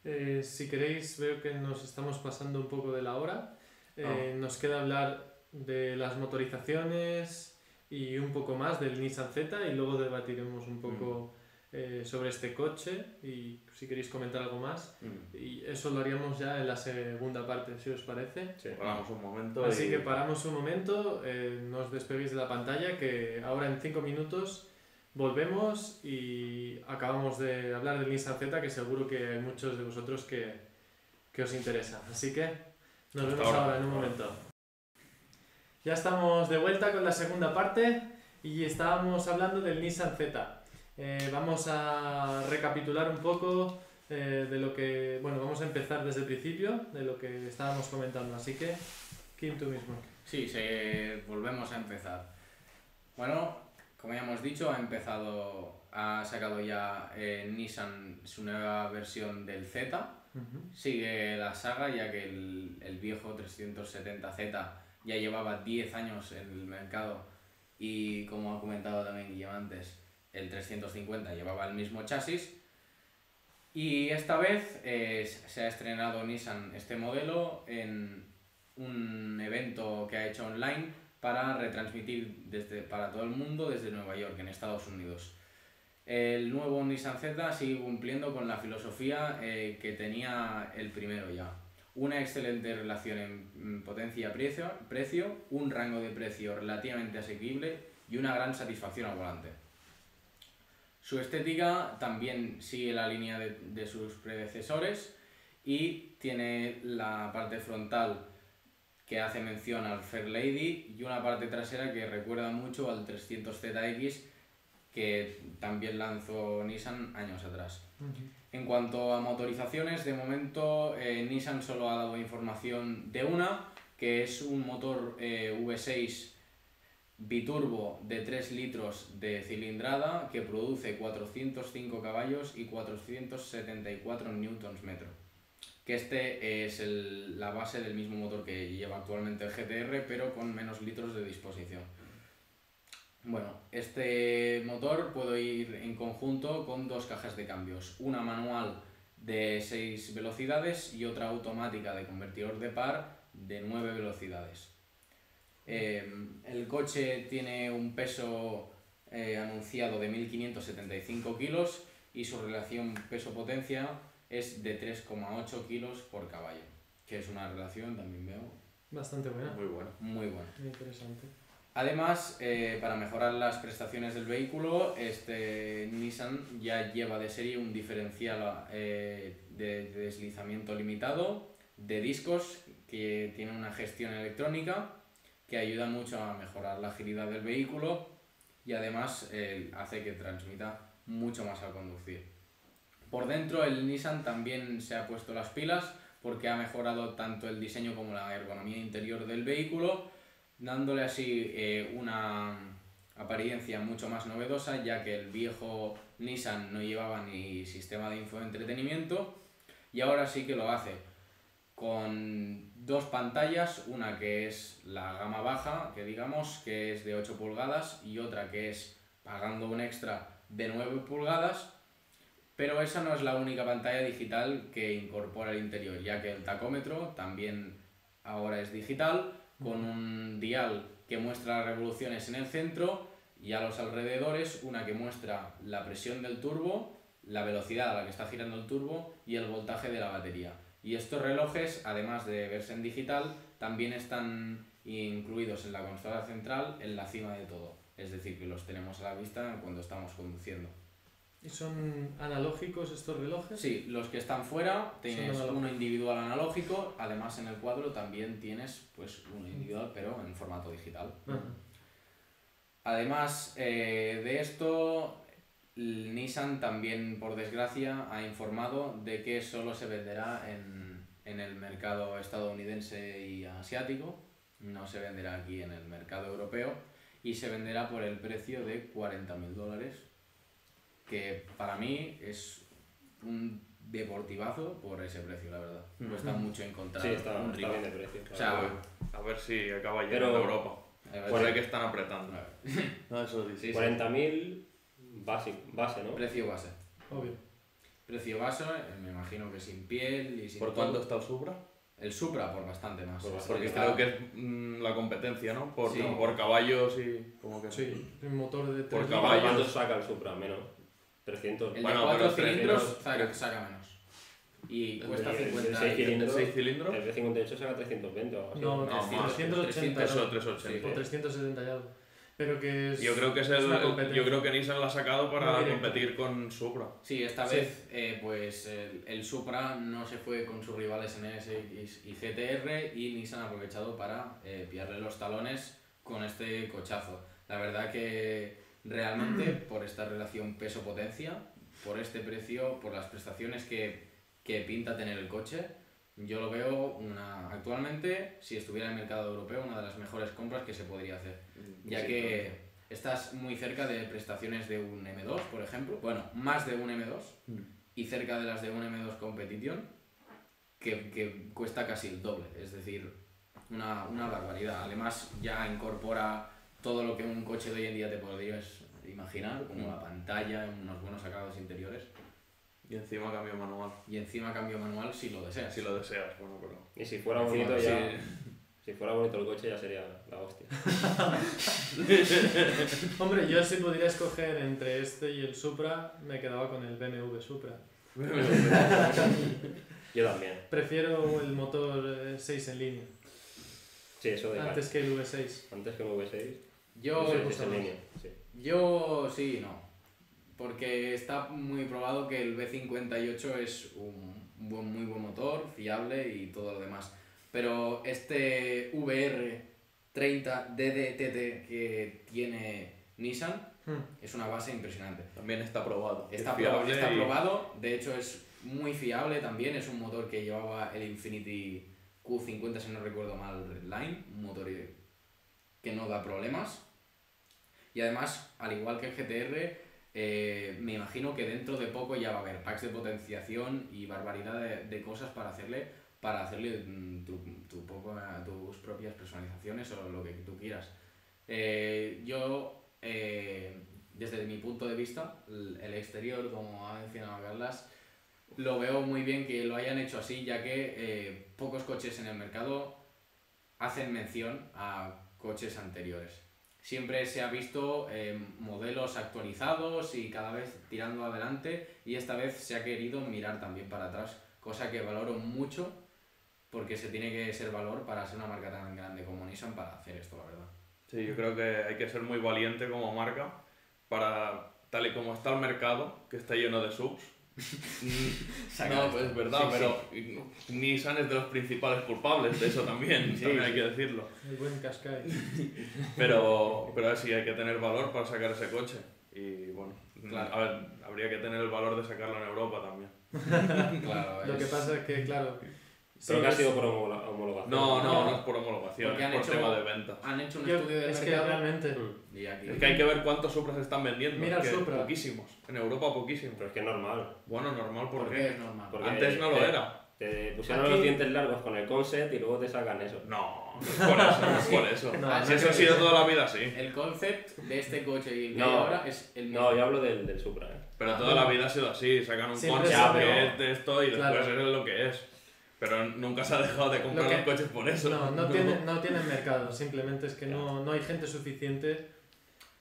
Eh, si queréis, veo que nos estamos pasando un poco de la hora. Eh, Nos queda hablar de las motorizaciones y un poco más del Nissan Z y luego debatiremos un poco eh, sobre este coche y si queréis comentar algo más. Y eso lo haríamos ya en la segunda parte, si os parece. Sí. Paramos un momento. Así y- que paramos un momento, eh, no os despeguéis de la pantalla, que ahora en 5 minutos volvemos y acabamos de hablar del Nissan Z, que seguro que hay muchos de vosotros que, que os interesa. Así que nos Hasta vemos ahora. ahora en un momento. Ya estamos de vuelta con la segunda parte y estábamos hablando del Nissan Z. Eh, vamos a recapitular un poco eh, de lo que, bueno, vamos a empezar desde el principio, de lo que estábamos comentando. Así que, Kim, tú mismo. Sí, se, volvemos a empezar. Bueno, como ya hemos dicho, ha empezado, ha sacado ya eh, Nissan su nueva versión del Z. Sigue la saga ya que el, el viejo 370Z ya llevaba 10 años en el mercado y como ha comentado también Guillermo antes, el 350 llevaba el mismo chasis. Y esta vez eh, se ha estrenado Nissan este modelo en un evento que ha hecho online para retransmitir desde, para todo el mundo desde Nueva York, en Estados Unidos. El nuevo Nissan Z sigue cumpliendo con la filosofía eh, que tenía el primero ya. Una excelente relación en potencia-precio, precio, un rango de precio relativamente asequible y una gran satisfacción al volante. Su estética también sigue la línea de, de sus predecesores y tiene la parte frontal que hace mención al Fair Lady y una parte trasera que recuerda mucho al 300ZX que también lanzó Nissan años atrás. En cuanto a motorizaciones, de momento eh, Nissan solo ha dado información de una, que es un motor eh, V6 biturbo de 3 litros de cilindrada que produce 405 caballos y 474 newtons metro. Que este es el- la base del mismo motor que lleva actualmente el GTR, pero con menos litros de disposición. Bueno, este motor puede ir en conjunto con dos cajas de cambios, una manual de 6 velocidades y otra automática de convertidor de par de 9 velocidades. Eh, el coche tiene un peso eh, anunciado de 1.575 kilos y su relación peso-potencia es de 3,8 kilos por caballo, que es una relación, también veo, Bastante buena. Muy bueno. muy buena. Muy interesante. Además, eh, para mejorar las prestaciones del vehículo, este Nissan ya lleva de serie un diferencial eh, de deslizamiento limitado de discos que tiene una gestión electrónica que ayuda mucho a mejorar la agilidad del vehículo y además eh, hace que transmita mucho más al conducir. Por dentro el Nissan también se ha puesto las pilas porque ha mejorado tanto el diseño como la ergonomía interior del vehículo, dándole así eh, una apariencia mucho más novedosa, ya que el viejo Nissan no llevaba ni sistema de infoentretenimiento y ahora sí que lo hace con dos pantallas, una que es la gama baja, que digamos que es de 8 pulgadas y otra que es pagando un extra de 9 pulgadas, pero esa no es la única pantalla digital que incorpora el interior, ya que el tacómetro también ahora es digital, con un dial que muestra las revoluciones en el centro y a los alrededores una que muestra la presión del turbo, la velocidad a la que está girando el turbo y el voltaje de la batería. Y estos relojes, además de verse en digital, también están incluidos en la consola central en la cima de todo. Es decir, que los tenemos a la vista cuando estamos conduciendo. ¿Y son analógicos estos relojes? Sí, los que están fuera tienes uno individual analógico, además en el cuadro también tienes pues uno individual pero en formato digital. Ajá. Además eh, de esto, Nissan también, por desgracia, ha informado de que solo se venderá en, en el mercado estadounidense y asiático, no se venderá aquí en el mercado europeo y se venderá por el precio de 40.000 dólares, que para mí es un deportivazo por ese precio, la verdad. Cuesta mucho encontrar Sí, está, un rival. de precio. O sea, A ver si acaba llegando a Europa. a ver, Pues hay que están apretando. *laughs* No, eso sí. 40.000 base, base, ¿no? precio base. Obvio. Precio base, eh, me imagino que sin piel y sin ¿Por todo. cuánto está el Supra? El Supra por bastante más. Por bastante. Porque está- creo que es mm, la competencia, ¿no? Por, Sí. por caballos y. Como que Sí, un motor de Por tres caballo. litros. ¿Cuánto saca el Supra? Menos. 300. El Bueno, de 4 pero cilindros 300, saca, saca menos. Y El cuesta de- el de 50 seis y- cilindros. ¿Seis cilindros? El B58 saca 320 o algo así. No, No, más. 380. Eso, ¿no? 380. O 370 y algo. Pero que es. Yo creo que es es el, yo creo que Nissan la ha sacado para directa. competir con Supra. Sí, esta Sí. vez eh, pues el, el Supra no se fue con sus rivales NSX y GTR y Nissan ha aprovechado para eh, pillarle los talones con este cochazo. La verdad que realmente *clears throat* por esta relación peso-potencia, por este precio, por las prestaciones que, que pinta tener el coche, yo lo veo una, actualmente, si estuviera en el mercado europeo, una de las mejores compras que se podría hacer. Ya Sí, que estás muy cerca de prestaciones de un M2, por ejemplo. Bueno, más de un M2 Mm. y cerca de las de un M2 Competition, que, que cuesta casi el doble. Es decir, una, una barbaridad. Además, ya incorpora todo lo que un coche de hoy en día te podrías imaginar, como Mm. la pantalla, unos buenos acabados interiores. Y encima cambio manual. Y encima cambio manual si lo deseas. Si lo deseas, bueno, pero. Y si fuera Encima, bonito sí. ya. Si fuera bonito el coche ya sería la hostia. *laughs* Hombre, yo si pudiera escoger entre este y el Supra, me quedaba con el BMW Supra. *laughs* Yo también. Prefiero el motor 6 en línea, Sí, eso de antes que el V6. Antes que un V6. Yo, en línea. Sí. Yo sí y no. Porque está muy probado que el B58 es un buen, muy buen motor, fiable y todo lo demás. Pero este VR30 DDTT que tiene Nissan Hmm. es una base impresionante. También está probado. Está, Es pro- fiable está y- probado, de hecho es muy fiable también, es un motor que llevaba el Infinity Q50 si no recuerdo mal Redline, un motor que no da problemas. Y además, al igual que el GTR, eh, me imagino que dentro de poco ya va a haber packs de potenciación y barbaridad de, cosas para hacerle, para hacerle mm, tu, tus propias personalizaciones o lo que tú quieras. Eh, yo, eh, desde mi punto de vista, el, el exterior, como ha mencionado Carlas, lo veo muy bien que lo hayan hecho así, ya que eh, pocos coches en el mercado hacen mención a coches anteriores. Siempre se ha visto eh, modelos actualizados y cada vez tirando adelante y esta vez se ha querido mirar también para atrás, cosa que valoro mucho porque se tiene que ser valor para ser una marca tan grande como Nissan para hacer esto, la verdad. Sí, yo creo que hay que ser muy valiente como marca para, tal y como está el mercado, que está lleno de subs. No, pues es verdad, Sí, pero Nissan es de los principales culpables de eso también, *laughs* Sí, también sí. hay que decirlo. El buen Qashqai. *laughs* Pero, pero sí hay que tener valor para sacar ese coche. Y bueno, Claro. a ver, habría que tener el valor de sacarlo en Europa también. *laughs* Claro, Lo que es- pasa es que, claro, Creo Sí, que ha es- sido por homologación. No, no, No. no es por homologación, Porque es por hecho- tema de venta. Han hecho un Yo- estudio de es que mercado realmente. Mm. y aquí... Es que hay que ver cuántos Supras están vendiendo. Mira el que Supra. Poquísimos. En Europa poquísimos. Pero es que es normal. Bueno, normal, ¿por, ¿Por qué? qué es normal? Porque- Antes no lo eh, era. Te pusieron Aquí- los dientes largos con el concept y luego te sacan eso. No, no es por eso, no es por eso. *laughs* No, si no eso ha sido que- toda la vida así. El concept de este coche y el que No. hay ahora es el mismo. No, yo hablo del, del Supra, ¿eh? Pero toda la vida ha sido así. Sacan un Siempre concept que de esto y después Claro. es lo que es. Pero nunca se ha dejado de comprar Lo que- los coches por eso. No, no, tienen, *laughs* no tienen mercado, simplemente es que no, no hay gente suficiente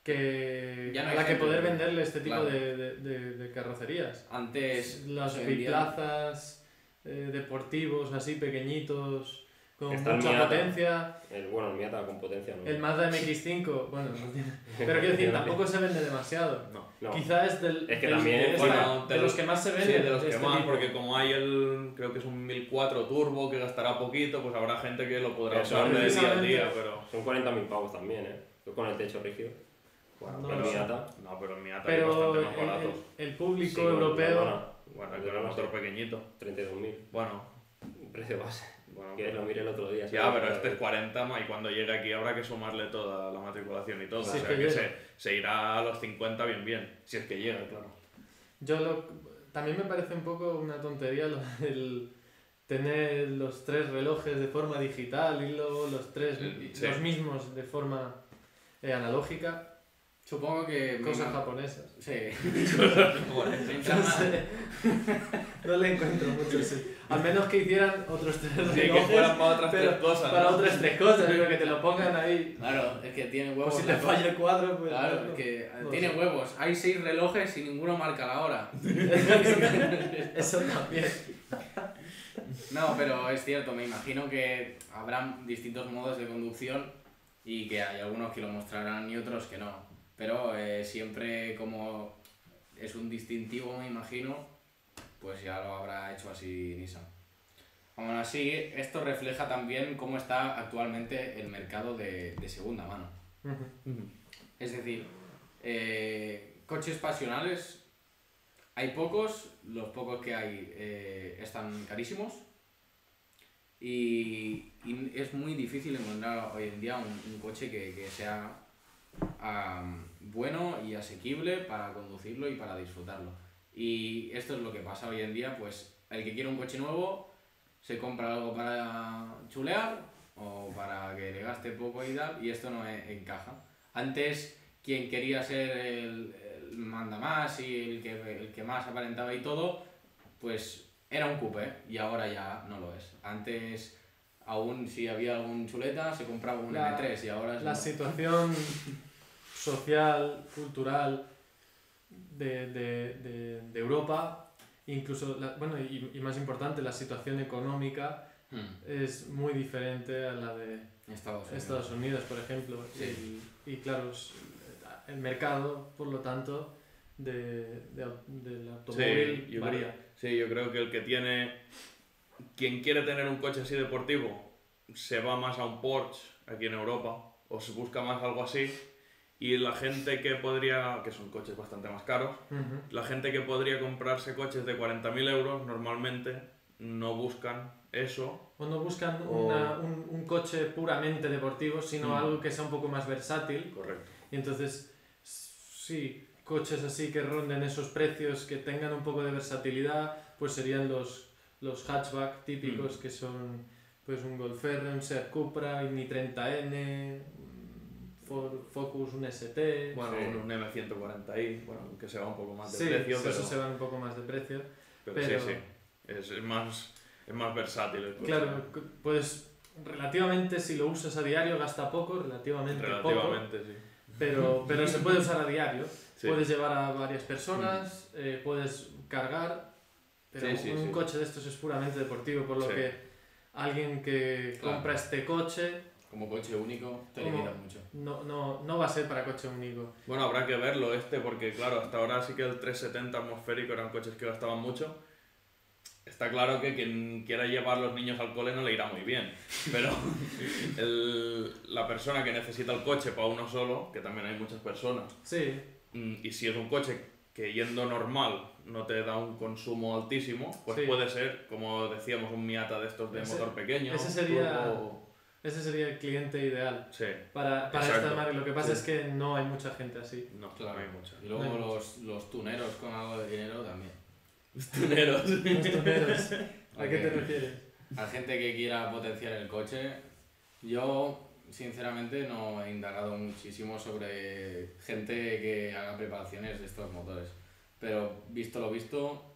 que, Ya no a que poder venderle este tipo claro. de, de- de- de carrocerías. Antes... Vendían- biplazas eh, deportivos así pequeñitos, con Está el mucha Miata. potencia. El, bueno, el Miata con potencia, ¿no? El Mazda MX5, bueno, no tiene- *laughs* pero quiero decir, tampoco se vende demasiado. No. No. Quizá es del, Es que del- también, de, esta- bueno, de de los los- que más se Sí, venden. de los que este más, tipo. porque como hay el, creo que es un 1004 turbo que gastará poquito, pues habrá gente que lo podrá Eso, usar de día a día, pero... Son 40.000 pavos también, ¿eh? Con el techo rígido. Bueno, No el lo sé. Miata. No, pero el Miata es Pero bastante el, más baratos. el- el público Sí, europeo... lona, Bueno, el que el motor pequeñito. 32.000. Bueno, Precio base. Bueno. Que lo miré el otro día. Ya, ¿sabes? pero este es 40 ma, y cuando llegue aquí habrá que sumarle toda la matriculación y todo. O es sea que que, se, se irá a los 50 bien bien. Si es que llega, claro. Yo lo, también me parece un poco una tontería lo del tener los tres relojes de forma digital y luego los tres Sí. los mismos de forma eh, analógica, Supongo que... cosas me- japonesas. Sí. *laughs* *laughs* Más- sé. *laughs* no le encuentro mucho ese. Al menos que hicieran otros tres Sí, que relojes fueran para otras tres cosas. para ¿no? otras tres cosas, pero que te lo pongan ahí. Claro, es que tiene O huevos. si te falla el cuadro, pues. Claro, bueno, es que no tiene sé. huevos. Hay seis relojes y ninguno marca la hora. *laughs* Eso también. No, pero es cierto, me imagino que habrá distintos modos de conducción y que hay algunos que lo mostrarán y otros que no. Pero eh, siempre como es un distintivo, me imagino, pues ya lo habrá hecho así Nissan. Aún así, esto refleja también cómo está actualmente el mercado de, de segunda mano. Es decir, eh, coches pasionales hay pocos, los pocos que hay eh, están carísimos y, y es muy difícil encontrar hoy en día un, un coche que, que sea am, bueno y asequible para conducirlo y para disfrutarlo. Y esto es lo que pasa hoy en día, pues el que quiere un coche nuevo se compra algo para chulear o para que le gaste poco y tal, y esto no e- encaja. Antes, quien quería ser el, el manda más y el que, el que más aparentaba y todo, pues era un coupé y ahora ya no lo es. Antes, aún si había algún chuleta, se compraba un La- M3 y ahora es La no. situación social, cultural de, de, de, de Europa, incluso, la- bueno, y, y más importante, la situación económica Hmm, es muy diferente a la de Estados Unidos. Estados Unidos, por ejemplo. Sí. Y, y claro, el mercado, por lo tanto, de, de au- del automóvil yo varía. creo- Sí, yo creo que el que tiene. Quien quiere tener un coche así deportivo se va más a un Porsche aquí en Europa o se busca más algo así. Y la gente que podría, que son coches bastante más caros, Ujú. la gente que podría comprarse coches de 40.000 euros normalmente no buscan eso. O no buscan O- una- un, un coche puramente deportivo, sino Mm. algo que sea un poco más versátil. Correcto. Y entonces, sí, coches así que ronden esos precios, que tengan un poco de versatilidad, pues serían los, los hatchback típicos, que son pues un Golf R, un Seat Cupra, un i30N, un Ford Focus, un ST. Bueno, Sí. un M140i, bueno, que se va un poco más de sí, precio, eso pero, se van un poco más de precio. pero pero- sí, sí. Es, es más, es más versátil. Claro, pues relativamente si lo usas a diario gasta poco, relativamente, poco, Relativamente, sí. pero, pero se puede usar a diario. *laughs* Sí. Puedes llevar a varias personas, eh, puedes cargar, pero Sí, sí, un sí. coche de estos es puramente deportivo, por lo Sí. que alguien que Claro. compra este coche Como coche único te ¿Cómo? limita mucho. no, no, no va a ser para coche único. Bueno, habrá que verlo este, porque claro, hasta ahora sí que el 370 atmosférico eran coches que gastaban mucho. Está claro que quien quiera llevar los niños al cole no le irá muy bien, pero *laughs* el- la persona que necesita el coche para uno solo, que también hay muchas personas, Sí, mm, y si es un coche que yendo normal no te da un consumo altísimo, pues Sí. puede ser, como decíamos, un Miata de estos de Ese- motor pequeño. ese sería- turbo- Ese sería el cliente ideal Sí, para, para esta marca. Lo que pasa Sí. es que no hay mucha gente así. no, Claro. no hay mucha. Y luego No los, los tuneros con algo de dinero también. *laughs* Tuneros. Los toneros, ¿A *laughs* qué te refieres? A gente que quiera potenciar el coche, yo sinceramente no he indagado muchísimo sobre gente que haga preparaciones de estos motores. Pero visto lo visto,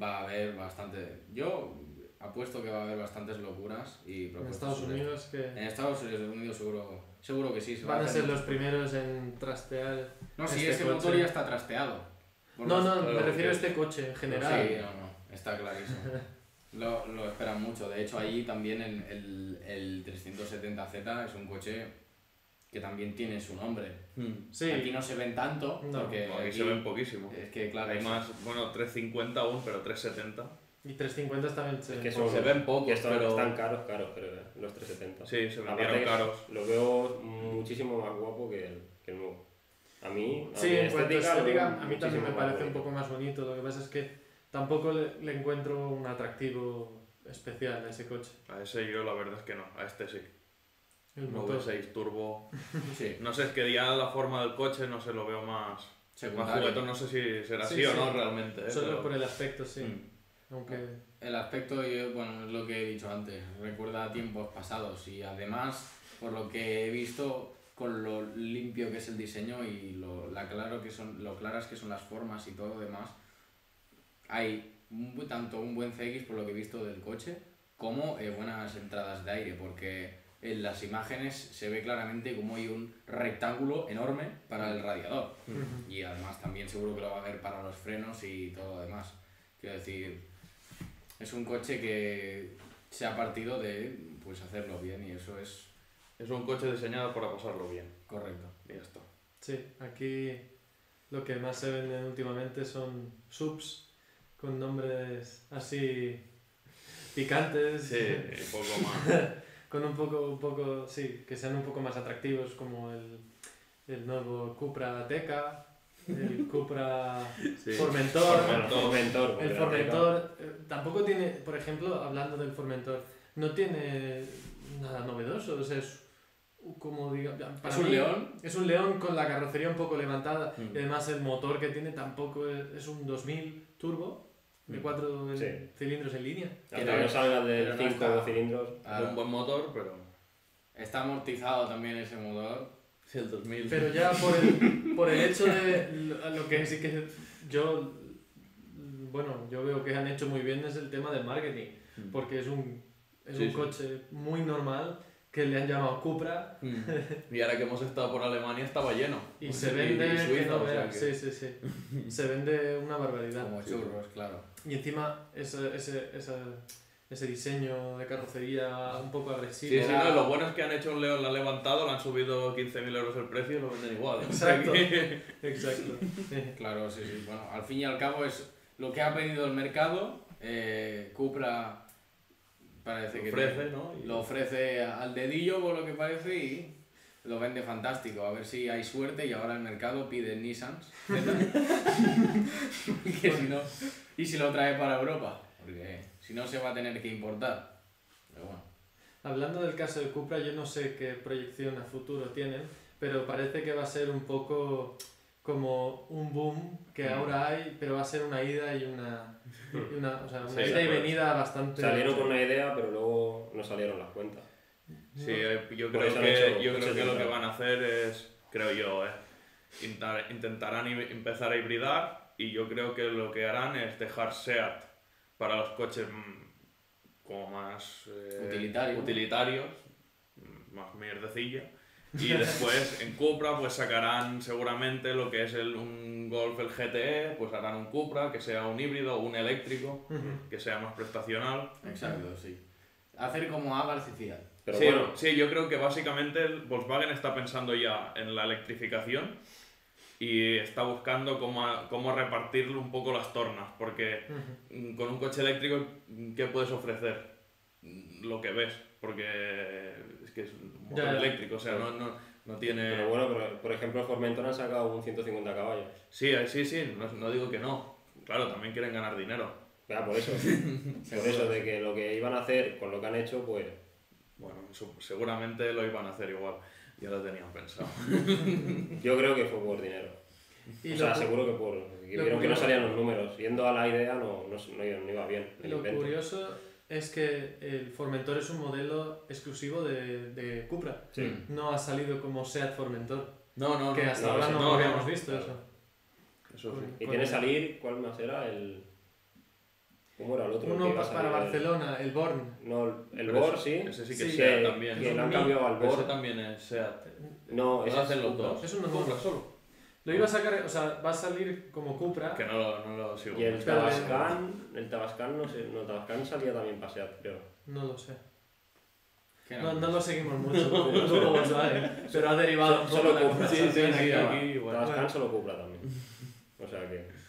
va a haber bastante. Yo apuesto que va a haber bastantes locuras y En propuestas Estados sobre- Unidos que En Estados Unidos seguro, seguro que sí. se va van a ser los primeros en trastear. No, este ese coche. motor ya está trasteado. No, no, me refiero a este coche en general. Sí, no, no, está clarísimo. *laughs* Lo, lo esperan mucho. De hecho, allí también el, el, el 370Z es un coche que también tiene su nombre. Mm. Sí, Aquí no se ven tanto, No. porque No, aquí aquí- se ven poquísimo. es que claro, Hay eso- más, bueno, 350 aún, pero 370. Y 350 también se Es que ven. son- Se ven pocos, que estos pero- están caros, caros, pero eh, los 370. Sí, se vendieron caros. Lo veo muchísimo más guapo que el, que el nuevo. A mí, a Sí, en cuanto a lo veo estética, a mí también me parece un poco más bonito. Lo que pasa es que tampoco le, le encuentro un atractivo especial a ese coche. A ese yo la verdad es que no, a este sí. El motor. V6 turbo. *laughs* sí, No sé, es que ya la forma del coche no sé, lo veo más, más juguetón. No sé si será Sí, así o sí. no realmente. ¿eh? Solo pero- por el aspecto, sí. Mm. El aspecto, bueno, es lo que he dicho antes, recuerda a tiempos pasados y además, por lo que he visto, con lo limpio que es el diseño y lo, la claro que son, lo claras que son las formas y todo lo demás, hay un tanto un buen CX por lo que he visto del coche como eh, buenas entradas de aire, porque en las imágenes se ve claramente como hay un rectángulo enorme para el radiador. Y además también seguro que lo va a haber para los frenos y todo lo demás. Quiero decir, es un coche que se ha partido de pues hacerlo bien y eso es Es un coche diseñado para pasarlo bien. correcto. Y ya está. Sí, aquí lo que más se venden últimamente son subs con nombres así picantes. Sí, y poco más. *laughs* con un poco, un poco, sí, que sean un poco más atractivos como el, el nuevo Cupra Teca, el Cupra Sí. Formentor. El Formentor eh, tampoco tiene, por ejemplo, hablando del Formentor, no tiene nada novedoso, o sea, es como diga, para ¿Es un mí, león? Es un león con la carrocería un poco levantada Mm. y además el motor que tiene tampoco es, es un 2000 turbo de Mm. cuatro Sí. cilindros en línea. Que no- salga 5 está- cilindros. Un buen motor, pero. Está amortizado también ese motor. Sí, el 2000. Pero ya por el, por el hecho de lo, que sí que yo, bueno, yo veo que han hecho muy bien es el tema del marketing, Mm. porque es un, es Sí, un sí. coche muy normal que le han llamado Cupra Mm. Y ahora que hemos estado por Alemania estaba lleno. y se vende y que Suiza, no o sea veas. que- Sí, sí, sí. Se vende una barbaridad. Como churros, claro. Y encima ese, ese, ese, ese diseño de carrocería un poco agresivo. Sí, sí, no, lo bueno es que han hecho un León, lo han levantado, le han subido 15.000 euros el precio y lo venden igual. Exacto. *laughs* *laughs* Claro, sí, sí. Bueno, al fin y al cabo es lo que ha pedido el mercado. eh, Cupra parece que ofrece, ¿no? Lo ofrece al dedillo por lo que parece y lo vende fantástico. A ver si hay suerte y ahora el mercado pide Nissans. *laughs* que si no, y si lo trae para Europa. Porque si no se va a tener que importar. Pero bueno. Hablando del caso de Cupra, yo no sé qué proyección a futuro tienen, pero parece que va a ser un poco como un boom que Mm. ahora hay, pero va a ser una ida y una, y una, o sea, una Sí, ida y venida bastante. Salieron con una idea, pero luego no salieron las cuentas. Sí, eh, yo creo que, yo creo que lo que van a hacer es, creo yo, eh, intentar- intentarán empezar a hibridar y yo creo que lo que harán es dejar SEAT para los coches mm, como más eh, Utilitarios. utilitarios, mm, más mierdecilla. Y *laughs* después en Cupra pues sacarán seguramente lo que es el, un Golf el GTE, pues harán un Cupra que sea un híbrido o un eléctrico, Ujú. que sea más prestacional. Exacto, sí. Hacer como Abarth y Fiat. Pero sí, bueno, sí, yo creo que básicamente el Volkswagen está pensando ya en la electrificación y está buscando cómo, cómo repartirle un poco las tornas, porque con un coche eléctrico, ¿qué puedes ofrecer? Lo que ves, porque es que es un motor Ya, ya. eléctrico, o sea, no, no, No tiene... Pero bueno, pero, por ejemplo, Formentor han sacado un 150 caballos. Sí, eh, sí, sí, no, no digo que no. Claro, también quieren ganar dinero. Ya, por eso. *laughs* por eso, de que lo que iban a hacer con lo que han hecho, pues. Bueno, eso seguramente lo iban a hacer igual. Ya lo tenían pensado. *laughs* Yo creo que fue por dinero. Y o sea, seguro que por. Que vieron que no salían los números. Yendo a la idea no, no, no iba- no iba bien. el Lo invento. curioso es que el Formentor es un modelo exclusivo de, de Cupra. Sí. No ha salido como Seat Formentor, No, no, que no. hasta no, ahora no, no, habíamos no, visto claro. eso. Eso sí. Y tiene salir, ¿cuál más era? El. ¿Cómo era el otro? Uno para salir? Barcelona, el Born. No, el Pero Bor ese- sí. Ese sí que Sí, es SEAT también. Es lo han un cambiado al Pero ese Bor. también es SEAT. No, ¿Lo ese hacen es los dos? Es uno Cupra solo. Lo iba a sacar, o sea, va a salir como Cupra. Que no lo, no lo sigo. Y el Tabascan, el Tabascan no sé, no, Tabascan salía también pasear, creo. No lo sé. ¿Qué No, no? lo seguimos mucho, *laughs* pero ha derivado un poco Solo la Cupra. Sí, sí, sí, aquí igual. Tabascan solo Cupra también. O sea que.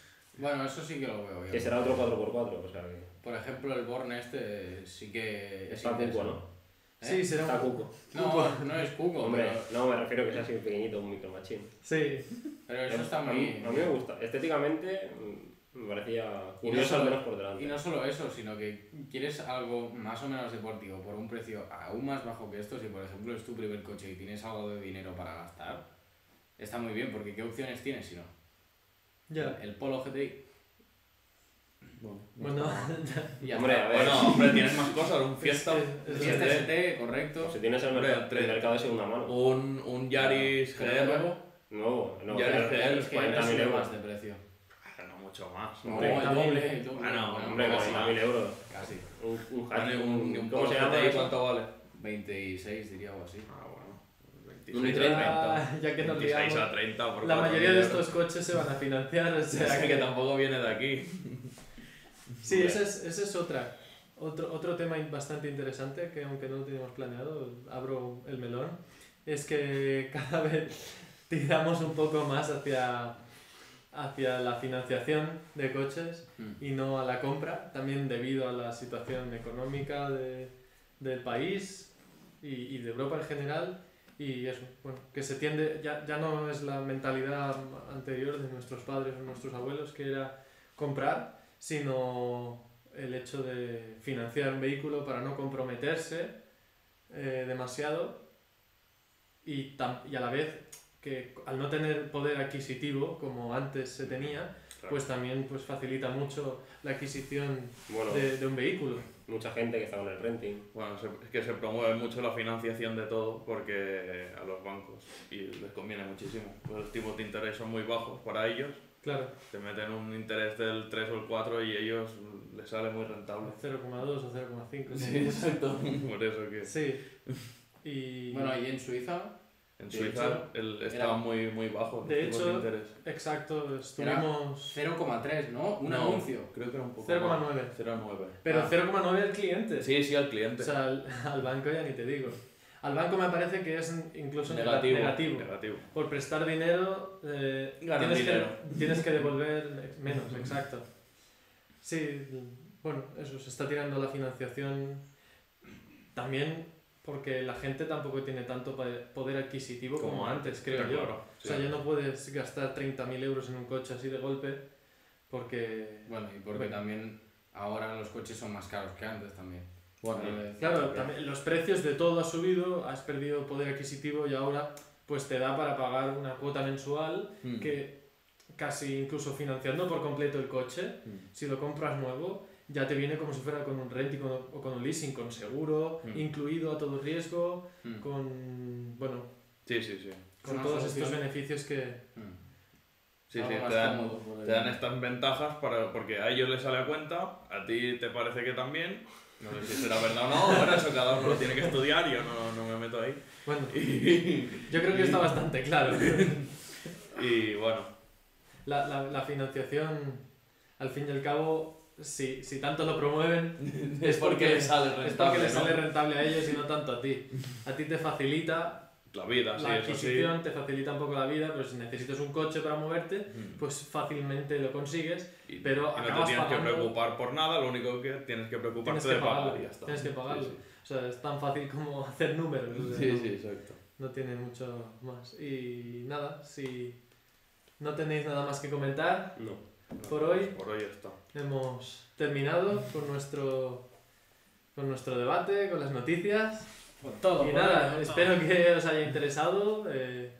Bueno, eso sí que lo veo bien. Que será otro 4x4, o sea que. Por ejemplo, el Born este sí que es Está Cuco. ¿no? Sí, será Está un... Cuco. No, no es Cuco, Hombre, pero, no, me refiero que sea así pequeñito, un micro machín. Sí, pero eso está a, muy... a mí me gusta. Estéticamente mm, me parecía Y no curioso al menos por delante. Y no solo eso, sino que quieres algo más o menos deportivo por un precio aún más bajo que esto. Si por ejemplo es tu primer coche y tienes algo de dinero para gastar, está muy bien, porque ¿qué opciones tienes si no? Ya. El Polo GTI. Bueno, Bueno, ya *laughs* Hombre, a ver. Bueno, hombre, tienes más cosas. Un Fiesta, este que- ST, correcto. Si tienes el, Hombre, mercado, el mercado de segunda mano. un, un Yaris GR. luego, Nuevo, no, Ya GR, el GR es es que 40.000 sube euros. más de precio. Ah, No mucho más. No, hombre. el doble, doble. Bueno, Hombre, casi. 40.000 euros. Casi. Un, un, un, un, un ¿Cómo se llama? ¿cuánto vale? 26 diría algo así. Ah. Un 26 y a 30. Ah, ya que nos 26 liamos. a 30 por La 4.000 mayoría de euros. estos coches se van a financiar, o sea *laughs* que... que tampoco viene de aquí. *laughs* Sí, Hombre. ese es, ese es otra. Otro, otro tema bastante interesante que aunque no lo teníamos planeado, abro el melón, es que *laughs* cada vez tiramos un poco más hacia, hacia la financiación de coches Mm. y no a la compra, también debido a la situación económica de, del país y, y de Europa en general. Y eso, bueno, que se tiende, ya, ya no es la mentalidad anterior de nuestros padres o nuestros abuelos, que era comprar, sino el hecho de financiar un vehículo para no comprometerse eh, demasiado y, tam- y a la vez que al no tener poder adquisitivo como antes se tenía, pues también pues facilita mucho la adquisición Bueno, de, de un vehículo. Mucha gente que está con el renting. Bueno, es que se promueve mucho la financiación de todo porque a los bancos y les conviene muchísimo. Pues los tipos de interés son muy bajos para ellos. Claro, Te meten un interés del 3 o el 4 y ellos les sale muy rentable. 0,2 o 0,5. Sí, exacto. *laughs* Por eso que Sí. Y Bueno, y en Suiza, en De Suiza hecho, el, era- estaba muy, muy bajo De hecho, de interés. exacto, estuvimos 0,3, ¿no? Un No, anuncio. Creo que era un poco 0,9. más. 0,9. Pero Ah. 0,9 al cliente. Sí, sí, al cliente. O sea, al, *laughs* al banco ya ni te digo. Al banco me parece que es incluso nega- negativo. negativo. negativo. Por prestar dinero, eh, tienes, dinero. Que, tienes que *laughs* devolver menos, exacto. Sí, bueno, eso, se está tirando la financiación también porque la gente tampoco tiene tanto poder adquisitivo como, antes, creo yo. claro, O sea, sí. ya no puedes gastar 30.000 euros en un coche así de golpe porque... Bueno, y porque Bueno. también ahora los coches son más caros que antes también. Bueno, Eh, Claro, también los precios de todo ha subido, has perdido poder adquisitivo y ahora pues te da para pagar una cuota mensual mm. que casi incluso financiando por completo el coche, Mm. si lo compras nuevo, ya te viene como si fuera con un renting con- o con un leasing, con seguro, Mm. incluido a todo riesgo, Mm. con, bueno, Sí, sí, sí. con todos estos beneficios que... Mm. Sí, sí, te dan, te dan estas ventajas para, porque a ellos les sale a cuenta, a ti te parece que también. No sé si será verdad o no, *laughs* bueno, eso cada uno lo tiene que estudiar, yo no, no me meto ahí. Bueno, *laughs* yo creo que está bastante claro. *laughs* Y bueno, La, la, la financiación, al fin y al cabo, si, si tanto lo promueven, *laughs* es porque les sale es rentable. porque les ¿no? sale rentable a ellos y no tanto a ti. A ti te facilita La vida, sí, la sí. adquisición, te facilita un poco la vida, pero si necesitas un coche para moverte, Mm. pues fácilmente lo consigues. Y, pero y no te tienes que pagando- preocupar por nada, lo único que tienes que preocuparte Tienes que de pagar pagarlo, y ya está. tienes que Sí, pagarlo. sí. O sea, es tan fácil como *laughs* hacer números. o sea, Sí, no, sí, exacto. no tiene mucho más. Y nada, si no tenéis nada más que comentar, No. Por hoy. Por hoy está. hemos terminado con nuestro, con nuestro debate, con las noticias. Con todo. Y nada, espero todo. que os haya interesado eh,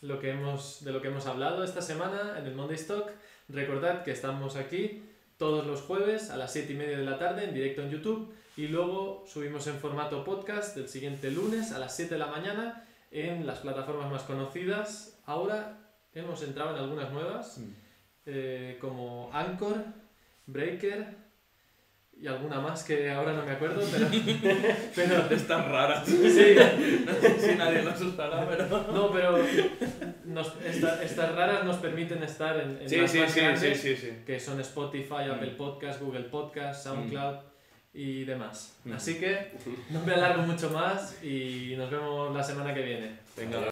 lo que hemos, de lo que hemos hablado esta semana en el Monday Stock. Recordad que estamos aquí todos los jueves a las 7 y media de la tarde en directo en YouTube y luego subimos en formato podcast el siguiente lunes a las 7 de la mañana en las plataformas más conocidas. Ahora hemos entrado en algunas nuevas Mm. Eh, como Anchor, Breaker y alguna más que ahora no me acuerdo, pero, *laughs* pero De estas raras. sí, *laughs* si nadie nos asustará, pero. no, pero nos- esta- estas raras nos permiten estar en, en Sí, las sí, más sí, sí, grandes, sí, sí. que son Spotify, Mm. Apple Podcast, Google Podcast, SoundCloud y demás. Mm. Así que *laughs* no me alargo mucho más y nos vemos la semana que viene. Venga.